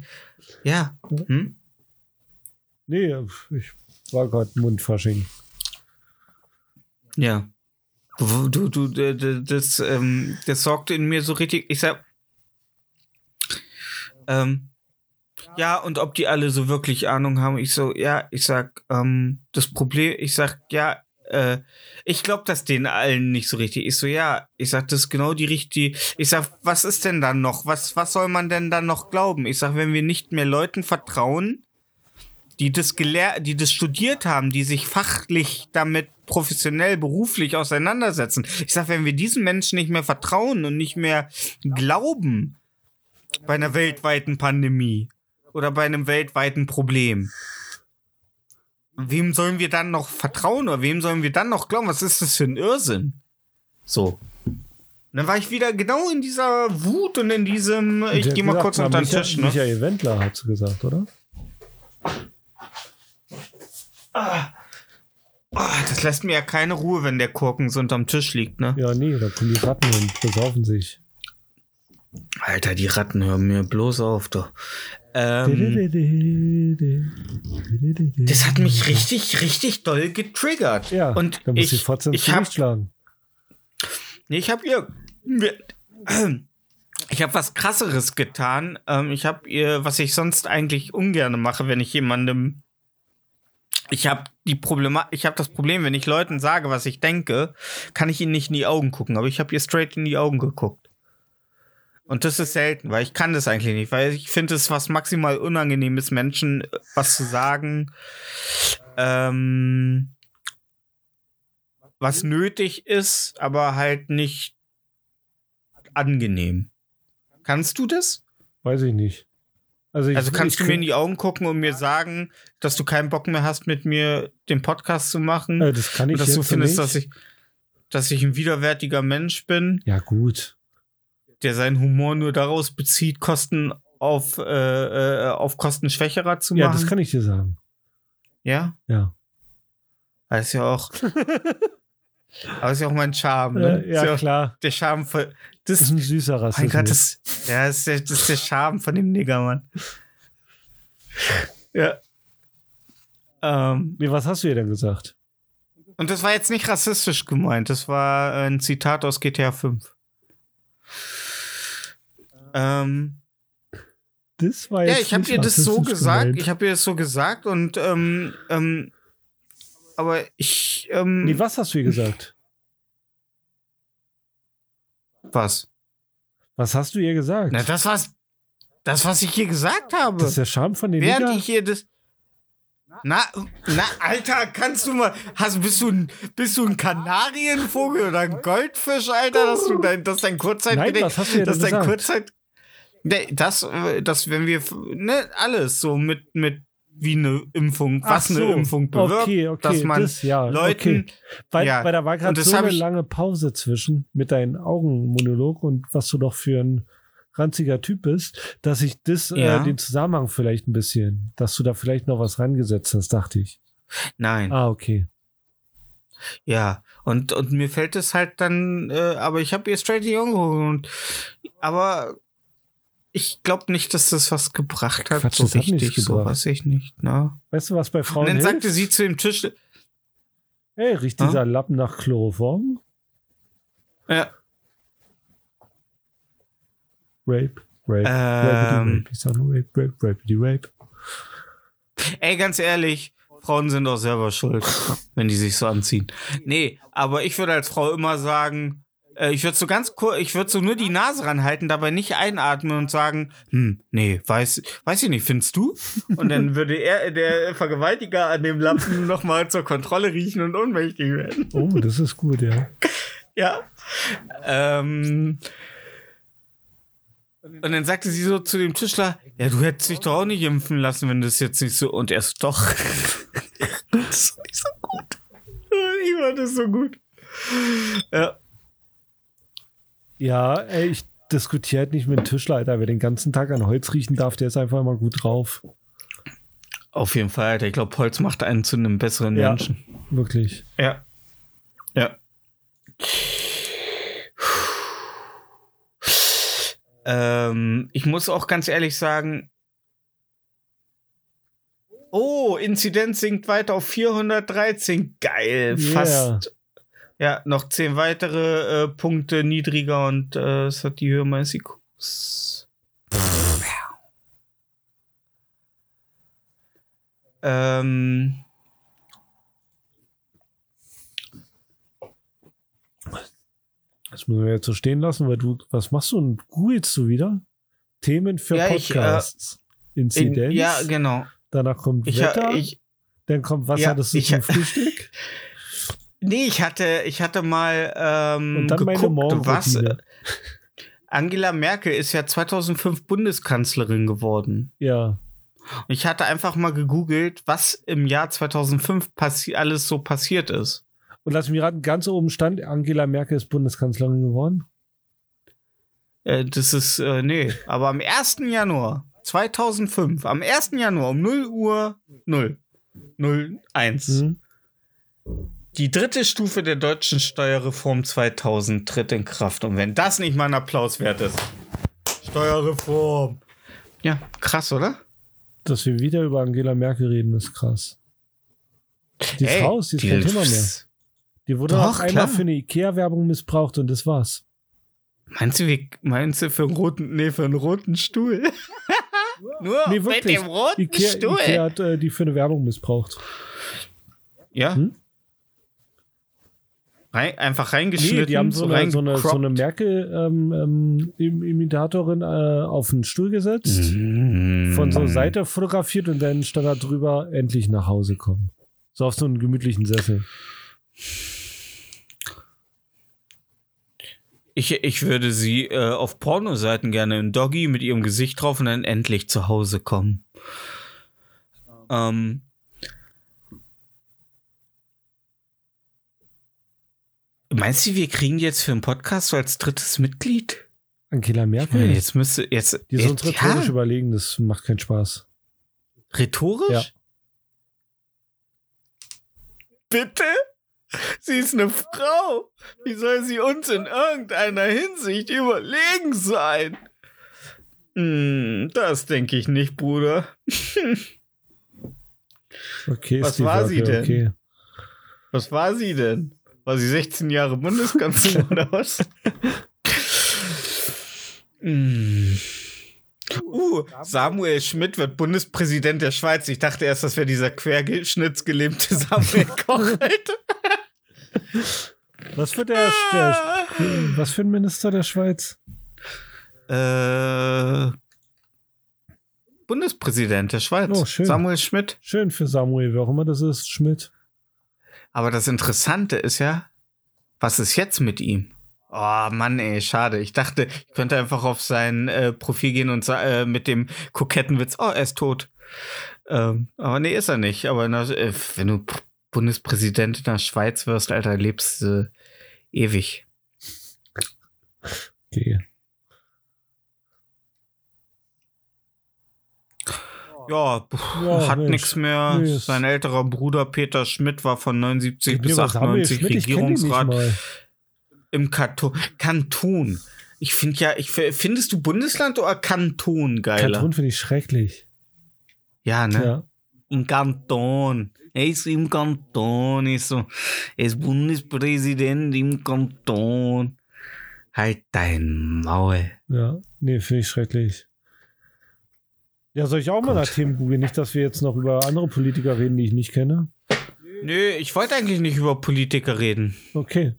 ja. Hm? Nee, ich war gerade Mundfasching. Ja. Du, du, du, das, ähm, das sorgt in mir so richtig. Ich sag. Ähm, ja, und ob die alle so wirklich Ahnung haben. Ich so, ja, ich sag, ähm, das Problem, ich sag, ja, äh, ich glaube das denen allen nicht so richtig. Ich so, ja, ich sag, das ist genau die richtige. Ich sag, was ist denn dann noch? Was, was soll man denn dann noch glauben? Ich sag, wenn wir nicht mehr Leuten vertrauen, die das gelehrt, die das studiert haben, die sich fachlich damit professionell, beruflich auseinandersetzen. Ich sag, wenn wir diesen Menschen nicht mehr vertrauen und nicht mehr glauben bei einer weltweiten Pandemie oder bei einem weltweiten Problem, wem sollen wir dann noch vertrauen oder wem sollen wir dann noch glauben? Was ist das für ein Irrsinn? So. Und dann war ich wieder genau in dieser Wut und in diesem, ich gehe mal kurz unter den Tisch. Ne? Michael Wendler hat gesagt, oder? Ah. Oh, das lässt mir ja keine Ruhe, wenn der Korken so unterm Tisch liegt, ne? Ja, nee, da kommen die Ratten und besaufen sich. Alter, die Ratten hören mir bloß auf, doch. Ähm, das hat mich richtig, richtig doll getriggert. Ja, und dann muss ich, ich, ich hab, schlagen. Nee, ich habe ihr, ich habe was krasseres getan. Ähm, ich habe ihr, was ich sonst eigentlich ungern mache, wenn ich jemandem ich habe die Problema ich habe das Problem, wenn ich Leuten sage, was ich denke, kann ich ihnen nicht in die Augen gucken, aber ich habe ihr straight in die Augen geguckt. Und das ist selten, weil ich kann das eigentlich nicht, weil ich finde es was maximal unangenehmes, Menschen äh, was zu sagen, ähm, was nötig ist, aber halt nicht angenehm. Kannst du das? Weiß ich nicht. Also, ich, also kannst du mir in die Augen gucken und mir sagen, dass du keinen Bock mehr hast, mit mir den Podcast zu machen? Äh, das kann ich und dass du findest, nicht. dass ich, dass ich ein widerwärtiger Mensch bin. Ja, gut. Der seinen Humor nur daraus bezieht, Kosten auf, äh, äh, auf Kosten Schwächerer zu machen. Ja, das kann ich dir sagen. Ja? Ja. Das ist ja auch. *laughs* Aber ist ja auch mein Charme, ne? Äh, ja, klar. Der Charme von. Das, ist ein süßer Rassismus. Mein Gott, das, ja, das ist, der, das ist der Charme von dem Niggermann. Ja. Ähm, nee, was hast du ihr denn gesagt? Und das war jetzt nicht rassistisch gemeint, das war ein Zitat aus GTA 5. Ähm, das war jetzt Ja, ich habe ihr das so gesagt, gemeint. ich habe ihr das so gesagt und ähm, ähm, aber ich. Ähm, nee, was hast du ihr gesagt? Was? Was hast du ihr gesagt? Na, das was. Das, was ich hier gesagt habe. Das ist der Charme von den Während Liga? ich hier das. Na, na, Alter, kannst du mal. Hast, bist, du ein, bist du ein Kanarienvogel oder ein Goldfisch, Alter, dass du dein, dass dein Kurzzeitgedächtnis. Nein, was hast du denn gesagt? Kurzzeit, das, das, wenn wir, ne, alles so mit, mit wie eine Impfung, was so, eine Impfung bewirkt, okay, okay, dass man das, ja, Leuten, okay. weil, ja, weil da war gerade so eine lange Pause zwischen mit deinen Augenmonolog und was du doch für ein ranziger Typ bist, dass ich das, äh, ja. äh, den Zusammenhang vielleicht ein bisschen, dass du da vielleicht noch was rangesetzt hast, dachte ich. Nein. Ah, okay. Ja, und, und mir fällt es halt dann, äh, aber ich habe ihr straight die Augen und aber ich glaube nicht, dass das was gebracht hat. Quatsch, so richtig, so weiß ich nicht. Ne? Weißt du, was bei Frauen Und dann hilft? sagte sie zu dem Tisch. Hey, riecht dieser hm? Lappen nach Chloroform? Ja. Rape, Rape, ähm, Rape, ich sag nur Rape, Rape, Rape, Rape. Ey, ganz ehrlich, Frauen sind doch selber schuld, wenn die sich so anziehen. Nee, aber ich würde als Frau immer sagen, äh, ich würde so ganz kurz, ich würde so nur die Nase ranhalten, dabei nicht einatmen und sagen, hm, nee, weiß, weiß ich nicht, findest du? Und dann würde er, der Vergewaltiger an dem Lampen *laughs* nochmal zur Kontrolle riechen und ohnmächtig werden. Oh, das ist gut, ja. *laughs* ja. Ähm, und dann sagte sie so zu dem Tischler, ja, du hättest dich doch auch nicht impfen lassen, wenn das jetzt nicht so. Und er ist doch. *laughs* das ist nicht so gut. Ich fand das so gut. Ja. Ja, ey, ich diskutiere halt nicht mit dem Tischler, Alter. Wer den ganzen Tag an Holz riechen darf, der ist einfach immer gut drauf. Auf jeden Fall, Alter. Ich glaube, Holz macht einen zu einem besseren ja, Menschen. Wirklich. Ja. Ja. Ähm, ich muss auch ganz ehrlich sagen, Oh, Inzidenz sinkt weiter auf 413. Geil. Yeah. Fast. Ja, noch zehn weitere äh, Punkte niedriger und äh, es hat die Höhe meines IQs. ähm. Das müssen wir jetzt so stehen lassen, weil du, was machst du und googelst du wieder? Themen für Ja, ich, äh, Podcasts. In, Inzidenz. ja, genau. Danach kommt Ich, Wetter. ich, dann kommt was Ja, hattest du zum Frühstück? *laughs* nee, ich hatte, ich hatte mal ähm, Und geguckt, was. Morgenroutine. Angela Merkel ist ja 2005 Bundeskanzlerin geworden. Ja. Ich hatte einfach mal gegoogelt, was im Jahr 2005 passi alles so passiert ist. Und lass mich raten, ganz oben stand, Angela Merkel ist Bundeskanzlerin geworden. Äh, das ist, äh, nee, aber am 1. Januar 2005, am 1. Januar um 0 Uhr 0, 01, Mhm. Die dritte Stufe der deutschen Steuerreform 2000 tritt in Kraft. Und wenn das nicht mal ein Applaus wert ist. Steuerreform. Ja, krass, oder? Dass wir wieder über Angela Merkel reden, ist krass. Die ist Ey, raus, die ist die- kein Thema mehr. Die wurde Doch, auch einmal klar. für eine Ikea-Werbung missbraucht und das war's. Meinst du, wie, meinst du für einen roten, nee, für einen roten Stuhl? *laughs* Nur Nee, mit dem roten Ikea, Stuhl. Ikea hat äh, die für eine Werbung missbraucht. Ja. Hm? Rein, einfach reingeschnitten. Nee, die haben so eine, so eine, so eine. Merkel-Imitatorin äh, auf den Stuhl gesetzt, Mhm. von so Seite fotografiert und dann stand da drüber, endlich nach Hause kommen. So auf so einen gemütlichen Sessel. Ich, ich würde sie äh, auf Pornoseiten gerne in Doggy mit ihrem Gesicht drauf und dann endlich zu Hause kommen. Ähm. Meinst du, wir kriegen die jetzt für einen Podcast so als drittes Mitglied? Angela Merkel? Jetzt müsste jetzt. die ist uns jetzt- rhetorisch ja, überlegen, das macht keinen Spaß. rhetorisch? Ja. Bitte? Sie ist eine Frau. Wie soll sie uns in irgendeiner Hinsicht überlegen sein? Hm, das denke ich nicht, Bruder. Okay, Was Steve, war okay, sie denn? Okay. Was war sie denn? War sie 16 Jahre Bundeskanzlerin *laughs* oder was? Hm. Uh, Samuel Schmidt wird Bundespräsident der Schweiz. Ich dachte erst, das wäre dieser querschnittsgelähmte *laughs* Samuel Koch. Alter. Was für der, der was für ein Minister der Schweiz? Äh, Bundespräsident der Schweiz. Oh, schön. Samuel Schmidt. Schön für Samuel, wer auch immer das ist, Schmidt. Aber das Interessante ist ja, was ist jetzt mit ihm? Oh Mann, ey, schade. Ich dachte, ich könnte einfach auf sein äh, Profil gehen und äh, mit dem koketten Witz, oh, er ist tot. Ähm, aber nee, ist er nicht. Aber na, äh, wenn du Bundespräsident in der Schweiz wirst, Alter, lebst du ewig. Okay. Ja, pff, Ja, hat nichts mehr. Ist- Sein älterer Bruder Peter Schmidt war von 79 bis Lieber Samuel 98 Schmidt, Regierungsrat. Im Kanton. Kanton. Ich finde ja, ich findest du Bundesland oder Kanton geiler? Kanton finde ich schrecklich. Ja, ne? Ja. Im Kanton. Er ist im Kanton. Ist so, er ist Bundespräsident im Kanton. Halt dein Maul. Ja, nee, finde ich schrecklich. Ja, soll ich auch mal Gut. nach Themen googeln? Nicht, dass wir jetzt noch über andere Politiker reden, die ich nicht kenne. Nö, ich wollte eigentlich nicht über Politiker reden. Okay.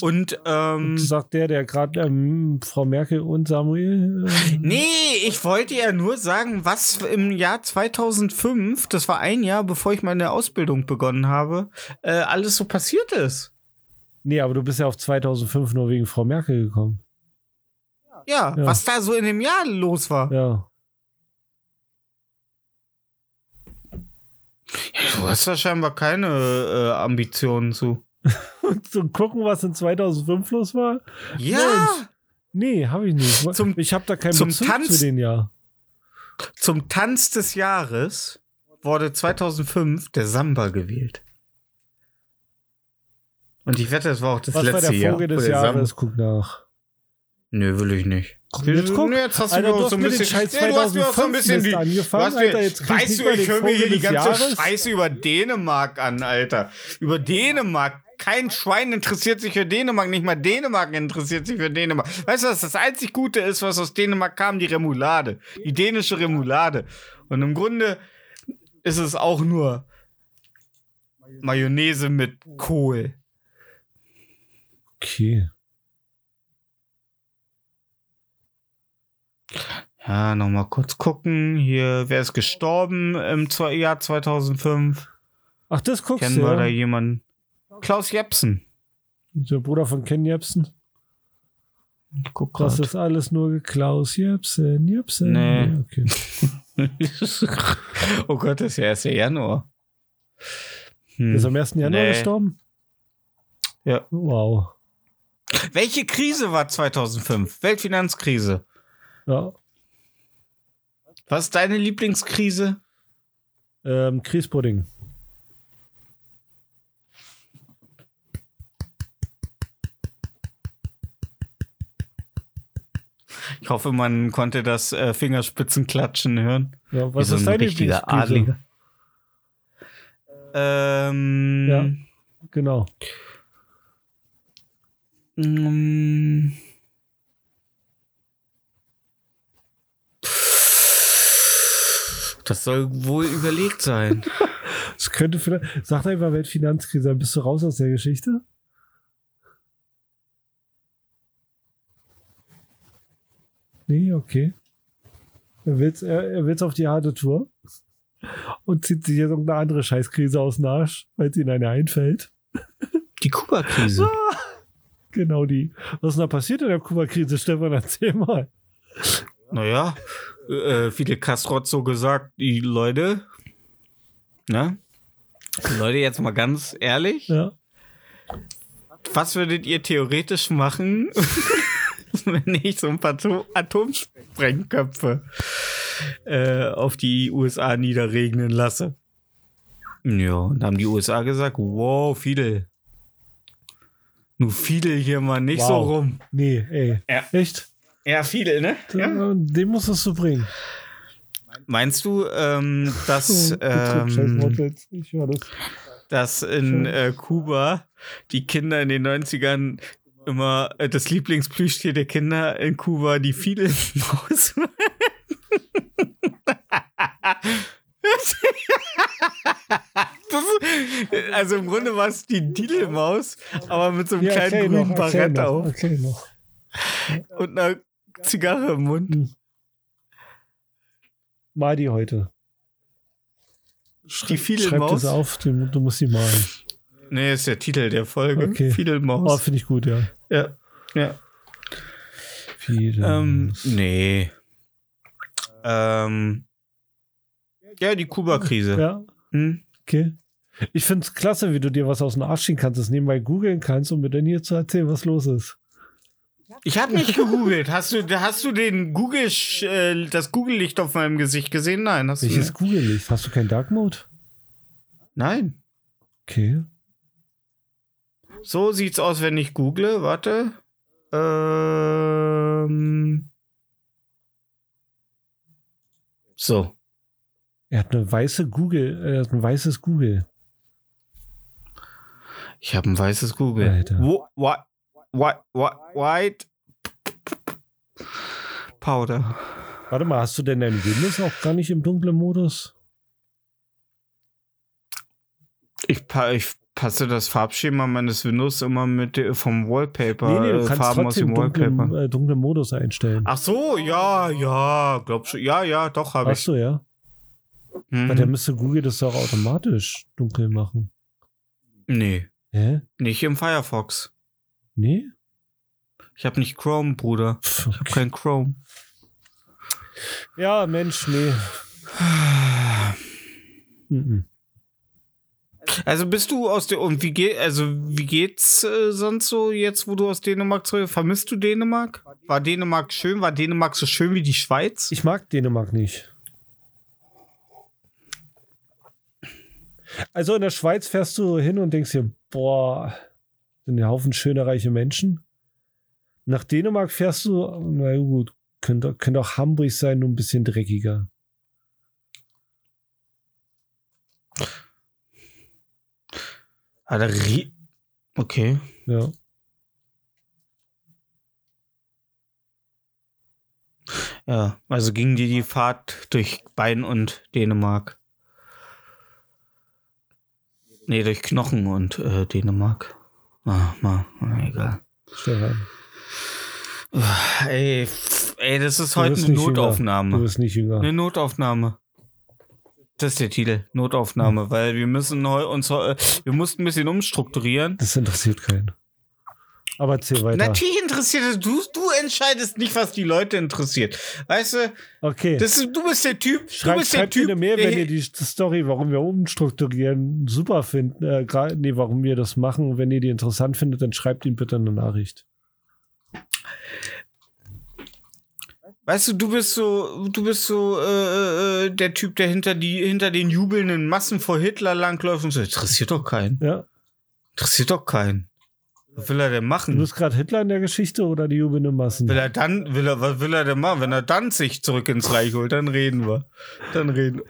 Und, ähm. Sagt der, der gerade ähm, Frau Merkel und Samuel. Äh, Nee, ich wollte ja nur sagen, was im Jahr 2005, das war ein Jahr, bevor ich meine Ausbildung begonnen habe, äh, alles so passiert ist. nee, aber du bist ja auf 2005 nur wegen Frau Merkel gekommen. Ja, Ja. was da so in dem Jahr los war. Ja. Du hast da scheinbar keine äh, Ambitionen zu. Und *laughs* zu gucken, was in 2005 los war? Ja, Mensch. Nee, habe ich nicht. Zum- ich habe da keinen zum Bezug Tanz- zu den Jahr. zum Tanz des Jahres wurde 2005 der Samba gewählt. Und ich wette, das war auch das Was war letzte der Jahr. Vogel wo des der Samba- Jahres? Guck nach. Nö, will ich nicht. Jetzt guck, Nö, jetzt hast du Alter, mir du auch so ein bisschen. Scheiß Nee, du hast mir auch so ein 2005 bisschen die. Du angefangen, hast mir, Alter, jetzt weißt du, ich höre mir hier die ganze Jahres. Scheiße über Dänemark an, Alter. Über Dänemark. Kein Schwein interessiert sich für Dänemark, nicht mal Dänemark interessiert sich für Dänemark. Weißt du, was das einzig Gute ist, was aus Dänemark kam? Die Remoulade. Die dänische Remoulade. Und im Grunde ist es auch nur Mayonnaise mit Kohl. Okay. Ja, nochmal kurz gucken. Hier, wer ist gestorben im Jahr 2005? Ach, das guckst Kennen du, wir da jemanden? Klaus Jepsen. Der Bruder von Ken Jebsen. Ich guck Das ist alles nur Klaus Jebsen, Jebsen. Nee. Ja, okay. *laughs* oh Gott, das ist ja 1. Januar. Hm. Der ist am 1. Januar Nee. gestorben? Ja. Wow. Welche Krise war 2005? Weltfinanzkrise. Ja. Was ist deine Lieblingskrise? Ähm, Kriespudding. Ich hoffe, man konnte das äh, Fingerspitzenklatschen hören. Ja, Wie was so ist ein deine richtiger Lieblingskrise? Adliger. Ähm, Ja. Genau. Mm. Das soll wohl überlegt sein. *laughs* Es könnte vielleicht. Sag einfach Weltfinanzkrise, dann bist du raus aus der Geschichte. Nee, okay. Er will's, er, er will's auf die harte Tour und zieht sich jetzt irgendeine andere Scheißkrise aus dem Arsch, weil es ihm eine einfällt. *laughs* Die Kuba-Krise. Genau die. Was ist denn da passiert in der Kuba-Krise, Stefan? Erzähl mal. Naja, äh, Fidel Castro hat so gesagt, die Leute, ne? Leute, jetzt mal ganz ehrlich, Ja. was würdet ihr theoretisch machen, *laughs* wenn ich so ein paar To- Atomsprengköpfe äh, auf die USA niederregnen lasse? Ja, und da haben die USA gesagt, wow, Fidel. Nur Fidel hier mal nicht so Wow. rum. Nee, ey. Ja. Echt? Ja, Fidel, ne? Ja. Den musstest du bringen. Meinst du, ähm, dass, *laughs* ähm, dass in äh, Kuba die Kinder in den 90ern immer äh, das Lieblingsplüschtier der Kinder in Kuba die Fidelmaus *laughs* war? Das *laughs* also im Grunde war es die Didelmaus, aber mit so einem kleinen erzähl grünen Barett auf und einer *laughs* Zigarre im Mund. Mal die heute. Die Schreib das auf, du, musst sie malen. Nee, ist der Titel der Folge. Okay. Oh, Fidelmaus. finde ich gut, ja. ja. ja. Ähm, nee. Ähm, ja, die Kuba-Krise. Ja, Hm? okay. Ich finde es klasse, wie du dir was aus dem Arsch ziehen kannst, das nebenbei googeln kannst, um mir dann hier zu erzählen, was los ist. Ich habe nicht gegoogelt. Hast du, hast du den Google, äh, das Google-Licht auf meinem Gesicht gesehen? Nein, hast Welches du nicht. Google-Licht? Hast du keinen Dark Mode? Nein. Okay. So sieht's aus, wenn ich google. Warte. Ähm. So. Er hat eine weiße Google, er hat ein weißes Google. Ich habe ein weißes Google. Alter. Wo, whi- whi- whi- white Powder. Warte mal, hast du denn dein Windows auch gar nicht im dunklen Modus? Ich, ich passe das Farbschema meines Windows immer mit vom Wallpaper, nee, nee, du äh, kannst Farben aus dem trotzdem dunklen, Wallpaper. äh, dunklen Modus einstellen. Ach so, ja, ja, glaub schon. Ja, ja, doch habe ich. Hast du, ja? Mhm. Weil der müsste Google das doch automatisch dunkel machen. Nee, Hä? nicht im Firefox. Nee? Ich habe nicht Chrome, Bruder. Pff, Ich habe kein Chrome. Ja, Mensch, nee. Mhm. Also bist du aus der und wie geht also wie geht's äh, sonst so jetzt, wo du aus Dänemark zurück vermisst du Dänemark? War Dänemark schön? War Dänemark so schön wie die Schweiz? Ich mag Dänemark nicht. Also in der Schweiz fährst du hin und denkst dir, boah, sind ein Haufen schöne, reiche Menschen. Nach Dänemark fährst du, na gut, könnte, könnte auch Hamburg sein, nur ein bisschen dreckiger. Ah, okay. Ja. Ja, also ging dir die Fahrt durch Bein und Dänemark. Nee, durch Knochen und äh, Dänemark. Ah, mal, egal. Stefan. Ey, ey, das ist heute eine Notaufnahme. Jünger. Du bist nicht jünger. Eine Notaufnahme. Das ist der Titel, Notaufnahme, hm. weil wir müssen uns, wir mussten ein bisschen umstrukturieren. Das interessiert keinen. Aber erzähl weiter. Natürlich interessiert es. Du, du entscheidest nicht, was die Leute interessiert. Weißt du? Okay. Das, du bist der Typ. Schreibt, du bist der Typ. Eine mehr, wenn ihr die Story, warum wir umstrukturieren, super findet. Äh, nee, warum wir das machen. Wenn ihr die interessant findet, dann schreibt ihm bitte eine Nachricht. Weißt du, du bist so, du bist so äh, äh, der Typ, der hinter die hinter den jubelnden Massen vor Hitler langläuft und so. Interessiert doch keinen. Ja. Interessiert doch keinen. Was will er denn machen? Du bist gerade Hitler in der Geschichte oder die jubelnden Massen? Will er dann, will er, was will er denn machen? Wenn er dann sich zurück ins Reich holt, dann reden wir. Dann reden.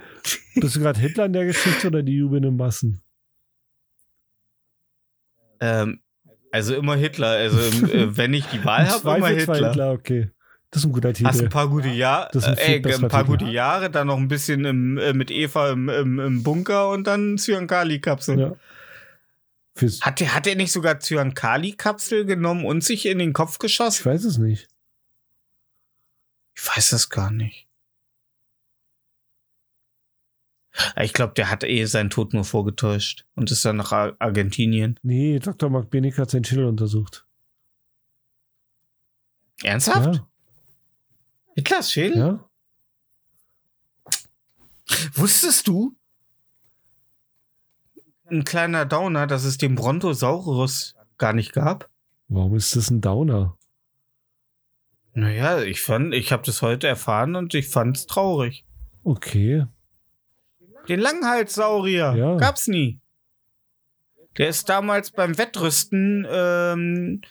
Bist du gerade Hitler in der Geschichte oder die jubelnden Massen? Ähm, also immer Hitler. Also *laughs* äh, wenn ich die Wahl habe, immer Hitler. Hitler. Okay. Das ist ein guter Titel. Hast ein paar gute Jahre, äh, ein paar gute Jahre, dann noch ein bisschen im, äh, mit Eva im, im, im Bunker und dann Zyankali-Kapsel. Ja. Hat, er, hat er nicht sogar Zyankali-Kapsel genommen und sich in den Kopf geschossen? Ich weiß es nicht. Ich weiß das gar nicht. Ich glaube, der hat eh seinen Tod nur vorgetäuscht und ist dann nach Argentinien. Nee, Dr. Mark Benig hat seinen Schädel untersucht. Ernsthaft? Ja. Hitlers Schädel? Ja. Wusstest du, ein kleiner Downer, dass es den Brontosaurus gar nicht gab. Warum ist das ein Downer? Naja, ich fand, ich habe das heute erfahren und ich fand es traurig. Okay. Den Langhalssaurier ja. gab's nie. Der ist damals beim Wettrüsten ähm,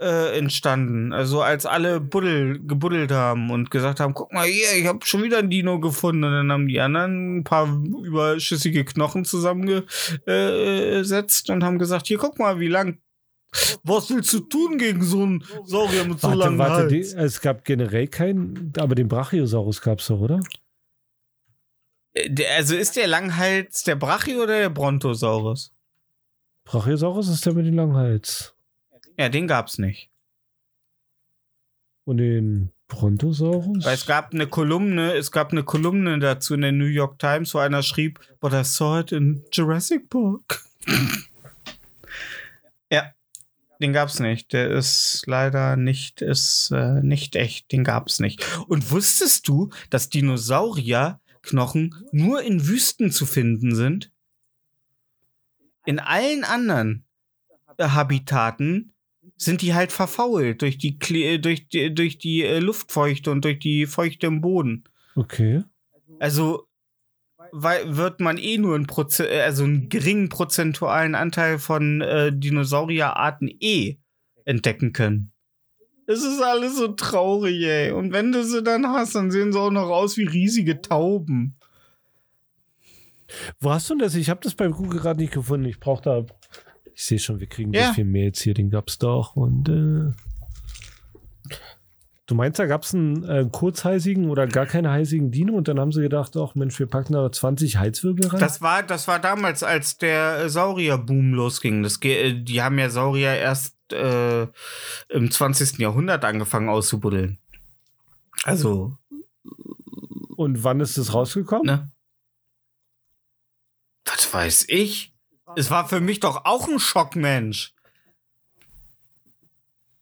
äh, entstanden. Also als alle Buddel gebuddelt haben und gesagt haben, guck mal hier, ich habe schon wieder ein Dino gefunden. Und dann haben die anderen ein paar überschüssige Knochen zusammengesetzt und haben gesagt, hier guck mal, wie lang. Was willst du tun gegen so einen Saurier mit so warte, langen warte, Hals? Die, es gab generell keinen, aber den Brachiosaurus gab es doch, oder? Äh, also ist der Langhals der Brachi oder der Brontosaurus? Brachiosaurus ist der mit dem Langhals. Ja, den gab's nicht. Und den Brontosaurus? Weil es gab eine Kolumne, es gab eine Kolumne dazu in der New York Times, wo einer schrieb, but I saw it in Jurassic Park. *laughs* ja, den gab's nicht. Der ist leider nicht, ist äh, nicht echt. Den gab's nicht. Und wusstest du, dass Dinosaurierknochen nur in Wüsten zu finden sind? In allen anderen Habitaten sind die halt verfault durch die, durch die, durch die äh, Luftfeuchte und durch die Feuchte im Boden. Okay. Also weil, wird man eh nur einen, Proze äh, also einen geringen prozentualen Anteil von äh, Dinosaurierarten eh entdecken können. Es ist alles so traurig, ey. Und wenn du sie dann hast, dann sehen sie auch noch aus wie riesige Tauben. Wo hast du das? Ich habe das beim Google gerade nicht gefunden. Ich brauche da ich sehe schon, wir kriegen ja. so viel Mails hier, den gab's doch. Und äh, du meinst, da gab's einen äh, kurzheisigen oder gar keinen heißigen Dino und dann haben sie gedacht, ach Mensch, wir packen da 20 Heizwirbel rein? Das war, das war damals, als der Saurierboom losging. Das, äh, die haben ja Saurier erst äh, im 20. Jahrhundert angefangen auszubuddeln. Also. Und wann ist das rausgekommen? Ne? Was weiß ich? Es war für mich doch auch ein Schock, Mensch.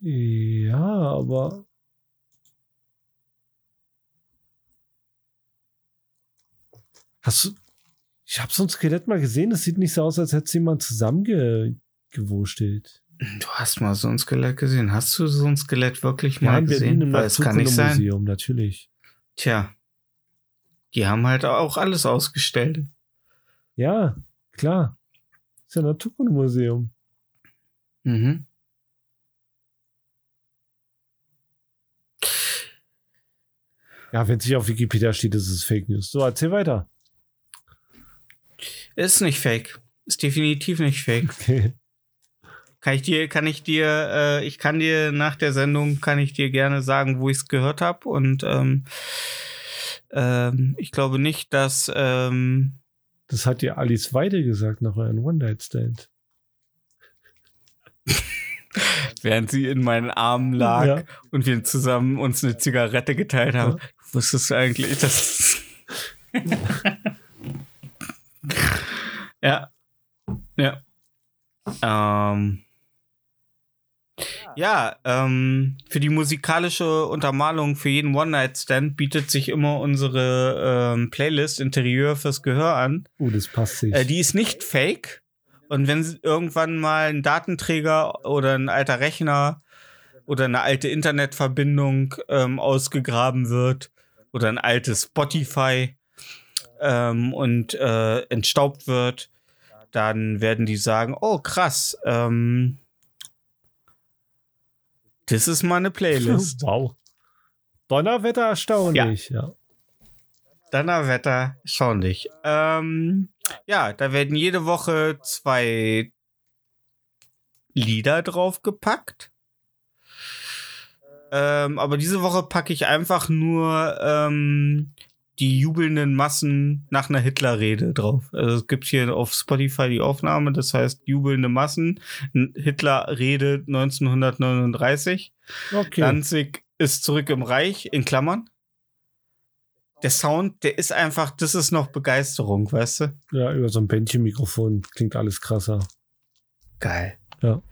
Ja, aber. Hast du. Ich habe so ein Skelett mal gesehen, das sieht nicht so aus, als hätte es jemand zusammengewurstelt. Du hast mal so ein Skelett gesehen. Hast du so ein Skelett wirklich mal Nein, gesehen? Im Weil es kann nicht sein. Museum, natürlich. Tja. Die haben halt auch alles ausgestellt. Ja, klar. Ist ein Naturkundemuseum. Mhm. Ja, wenn es nicht auf Wikipedia steht, ist es Fake News. So, erzähl weiter. Ist nicht fake. Ist definitiv nicht fake. Okay. Kann ich dir, kann ich dir, äh, ich kann dir nach der Sendung, kann ich dir gerne sagen, wo ich es gehört habe. Und ähm, ähm, ich glaube nicht, dass ähm, das hat dir Alice Weide gesagt nach eurem One-Night-Stand. während sie in meinen Armen lag Ja. und wir zusammen uns eine Zigarette geteilt haben. Wusstest du eigentlich, dass. *laughs* ja. Ja. Ähm. Ja, ähm, für die musikalische Untermalung für jeden One-Night-Stand bietet sich immer unsere ähm, Playlist Interieur fürs Gehör an. Oh, das passt sich. Äh, die ist nicht fake. Und wenn irgendwann mal ein Datenträger oder ein alter Rechner oder eine alte Internetverbindung ähm, ausgegraben wird oder ein altes Spotify ähm, und äh, entstaubt wird, dann werden die sagen, oh krass, ähm, das ist mal eine Playlist. *laughs* wow. Donnerwetter erstaunlich, ja. Donnerwetter, schaulich. Ähm, ja, da werden jede Woche zwei Lieder draufgepackt. Ähm, aber diese Woche packe ich einfach nur ähm, die jubelnden Massen nach einer Hitlerrede drauf. Also es gibt hier auf Spotify die Aufnahme, das heißt jubelnde Massen, Hitlerrede 1939. Okay. Danzig ist zurück im Reich, in Klammern. Der Sound, der ist einfach, das ist noch Begeisterung, weißt du? ja, über so ein Bändchenmikrofon klingt alles krasser. Geil. Ja.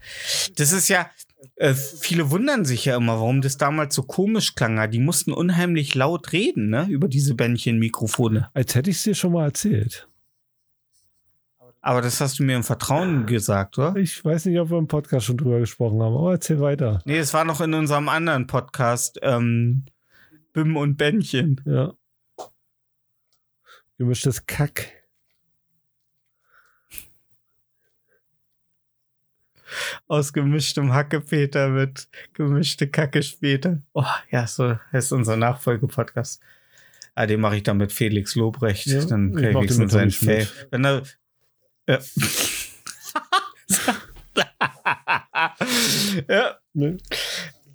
Das ist ja, äh, viele wundern sich ja immer, warum das damals so komisch klang. Die mussten unheimlich laut reden, ne, über diese Bändchenmikrofone. Als hätte ich es dir schon mal erzählt. Aber das hast du mir im Vertrauen gesagt, oder? Ich weiß nicht, ob wir im Podcast schon drüber gesprochen haben, aber erzähl weiter. Nee, es war noch in unserem anderen Podcast, ähm, Bim und Bändchen. Ja. Gemischtes Kack. Aus gemischtem Hackepeter mit gemischte Kacke später. Oh, ja, so heißt unser Nachfolgepodcast. Ah, den mache ich dann mit Felix Lobrecht. Ja, dann ich krieg ich mit seinen Fail. Wenn er. Ja. *laughs* ja. Ne?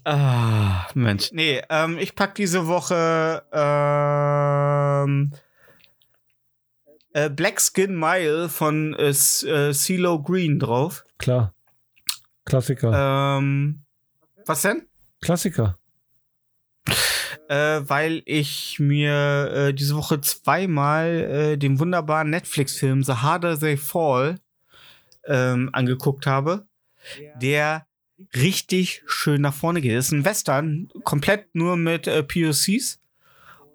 Ah, Mensch. Nee, ähm, ich pack diese Woche ähm, äh, Black Skin Mile von äh, äh, CeeLo Green drauf. Klar. Klassiker. Ähm, was denn? Klassiker. Äh, weil ich mir äh, diese Woche zweimal äh, den wunderbaren Netflix-Film The Harder They Fall ähm, angeguckt habe, der richtig schön nach vorne geht. Das ist ein Western, komplett nur mit äh, POCs.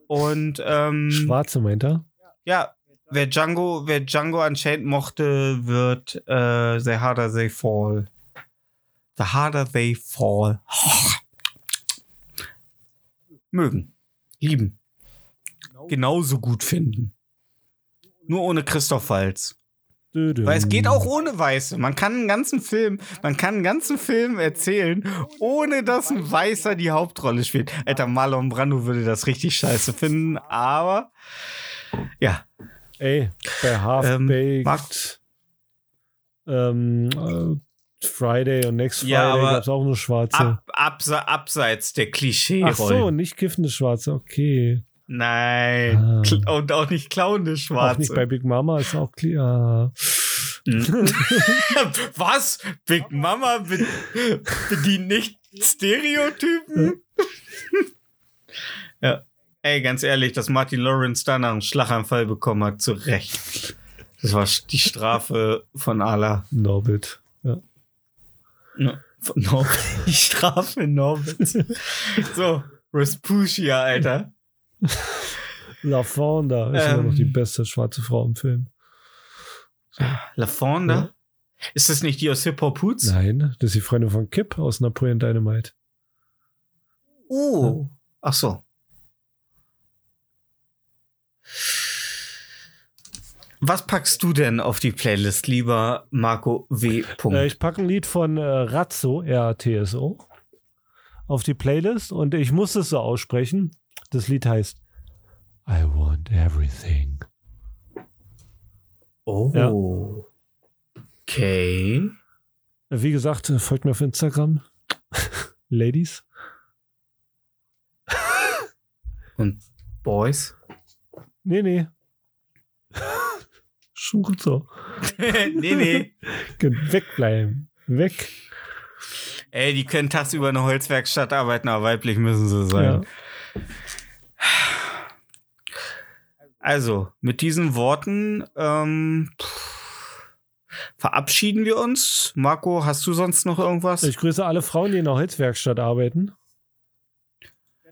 Und ähm, Schwarze meint er? ja, wer Django, wer Django Unchained mochte, wird äh, The Harder They Fall. The Harder They Fall. Mögen. Lieben. Genauso gut finden. Nur ohne Christoph. Dödüm. Weil es geht auch ohne Weiße. Man kann einen ganzen Film, man kann einen ganzen Film erzählen, ohne dass ein Weißer die Hauptrolle spielt. Alter, Marlon Brando würde das richtig scheiße finden, aber ja. Ey, bei Ähm, Half-Baked, ähm, äh, Friday und Next Friday Ja, gab es auch nur Schwarze. Ab, abse, abseits der klischee Ach so, nicht kiffende Schwarze, okay. Nein. Ah. Und auch nicht klauende Auch nicht bei Schwarze. Big Mama ist auch klar. Hm. *laughs* Was? Big Mama be bedient nicht Stereotypen? ja. Ey, ganz ehrlich, dass Martin Lawrence danach einen Schlaganfall bekommen hat, zu Recht. Das war die Strafe von Allah. Norbit. Ja. Ja, von Norbit. Die Strafe Norbits. So, Respucia, Alter. La Fonda ist Ähm. immer noch die beste schwarze Frau im Film. La Fonda? Ist das nicht die aus Hip Hop Hoots? Nein, das ist die Freundin von Kip aus Napoleon Dynamite. Oh. Ach so. Was packst du denn auf die Playlist, lieber Marco W. Äh, ich packe ein Lied von äh, Razzo, R-A-T-S-O, auf die Playlist und ich muss es so aussprechen. Das Lied heißt I want everything. Oh. Ja. Okay. Wie gesagt, äh, folgt mir auf Instagram. *laughs* Ladies. Und Boys? Nee, nee. Schon gut so. nee, nee. Wegbleiben. Weg. Ey, die können tagsüber in einer Holzwerkstatt arbeiten, aber weiblich müssen sie sein. Ja. Also, mit diesen Worten ähm, verabschieden wir uns. Marco, hast du sonst noch irgendwas? Ich grüße alle Frauen, die in der Holzwerkstatt arbeiten.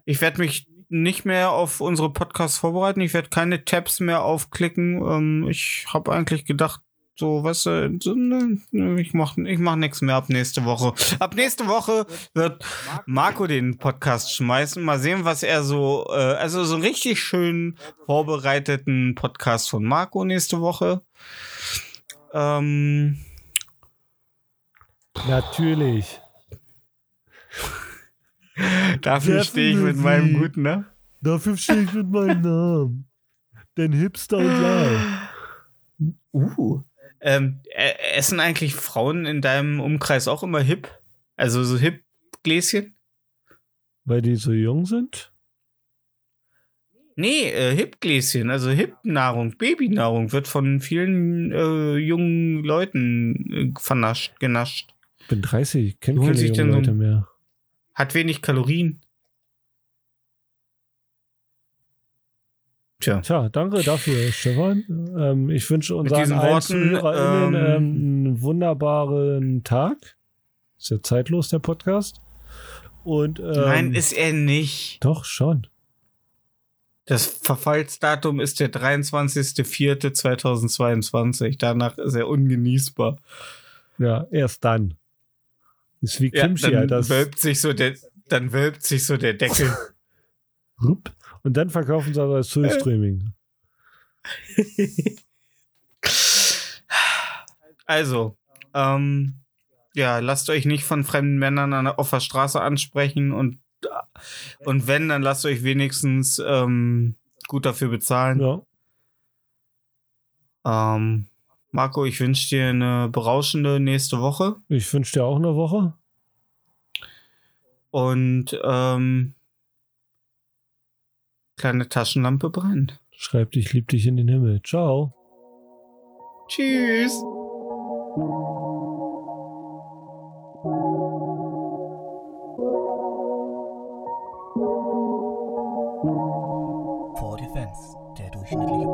Ich werde mich nicht mehr auf unsere Podcasts vorbereiten. Ich werde keine Tabs mehr aufklicken. Ähm, ich habe eigentlich gedacht, so, weißt du, so, ne, ne, ich mach, ich mach nichts mehr ab nächste Woche. Ab nächste Woche wird Marco den Podcast schmeißen. Mal sehen, was er so, äh, also so einen richtig schön vorbereiteten Podcast von Marco nächste Woche. Ähm, Natürlich. *laughs* dafür stehe ich mit meinem guten, ne? Dafür stehe ich mit meinem Namen. Denn Hipster und Live. Uh. Ähm, äh, essen eigentlich Frauen in deinem Umkreis auch immer hip? Also so hip Gläschen? Weil die so jung sind? Nee, äh, hip Gläschen, also hip Nahrung, Babynahrung wird von vielen äh, jungen Leuten äh, vernascht, genascht. Ich bin 30, ich kenne keine jungen so Leute mehr. Hat wenig Kalorien. Tja. Tja, danke dafür, Stefan. Ähm, ich wünsche unseren allen Worten, ähm, ähm, einen wunderbaren Tag. Ist ja zeitlos, der Podcast. Und, ähm, Nein, ist er nicht. Doch, schon. Das Verfallsdatum ist der 23.04.2022. Danach ist er ungenießbar. Ja, erst dann. Ist wie Ja, Kimchi, dann Alter. Das- wölbt sich so der, dann wölbt sich so der Deckel. *laughs* Und dann verkaufen sie aber als Full Streaming. *laughs* Also, ähm, ja, lasst euch nicht von fremden Männern an, auf der Straße ansprechen und, und wenn, dann lasst euch wenigstens ähm, gut dafür bezahlen. Ja. Ähm, Marco, ich wünsche dir eine berauschende nächste Woche Ich wünsche dir auch eine Woche. und ähm, kleine Taschenlampe brennt. Schreib dich, lieb dich in den Himmel. Ciao. Tschüss. For Defense, der durchschnittliche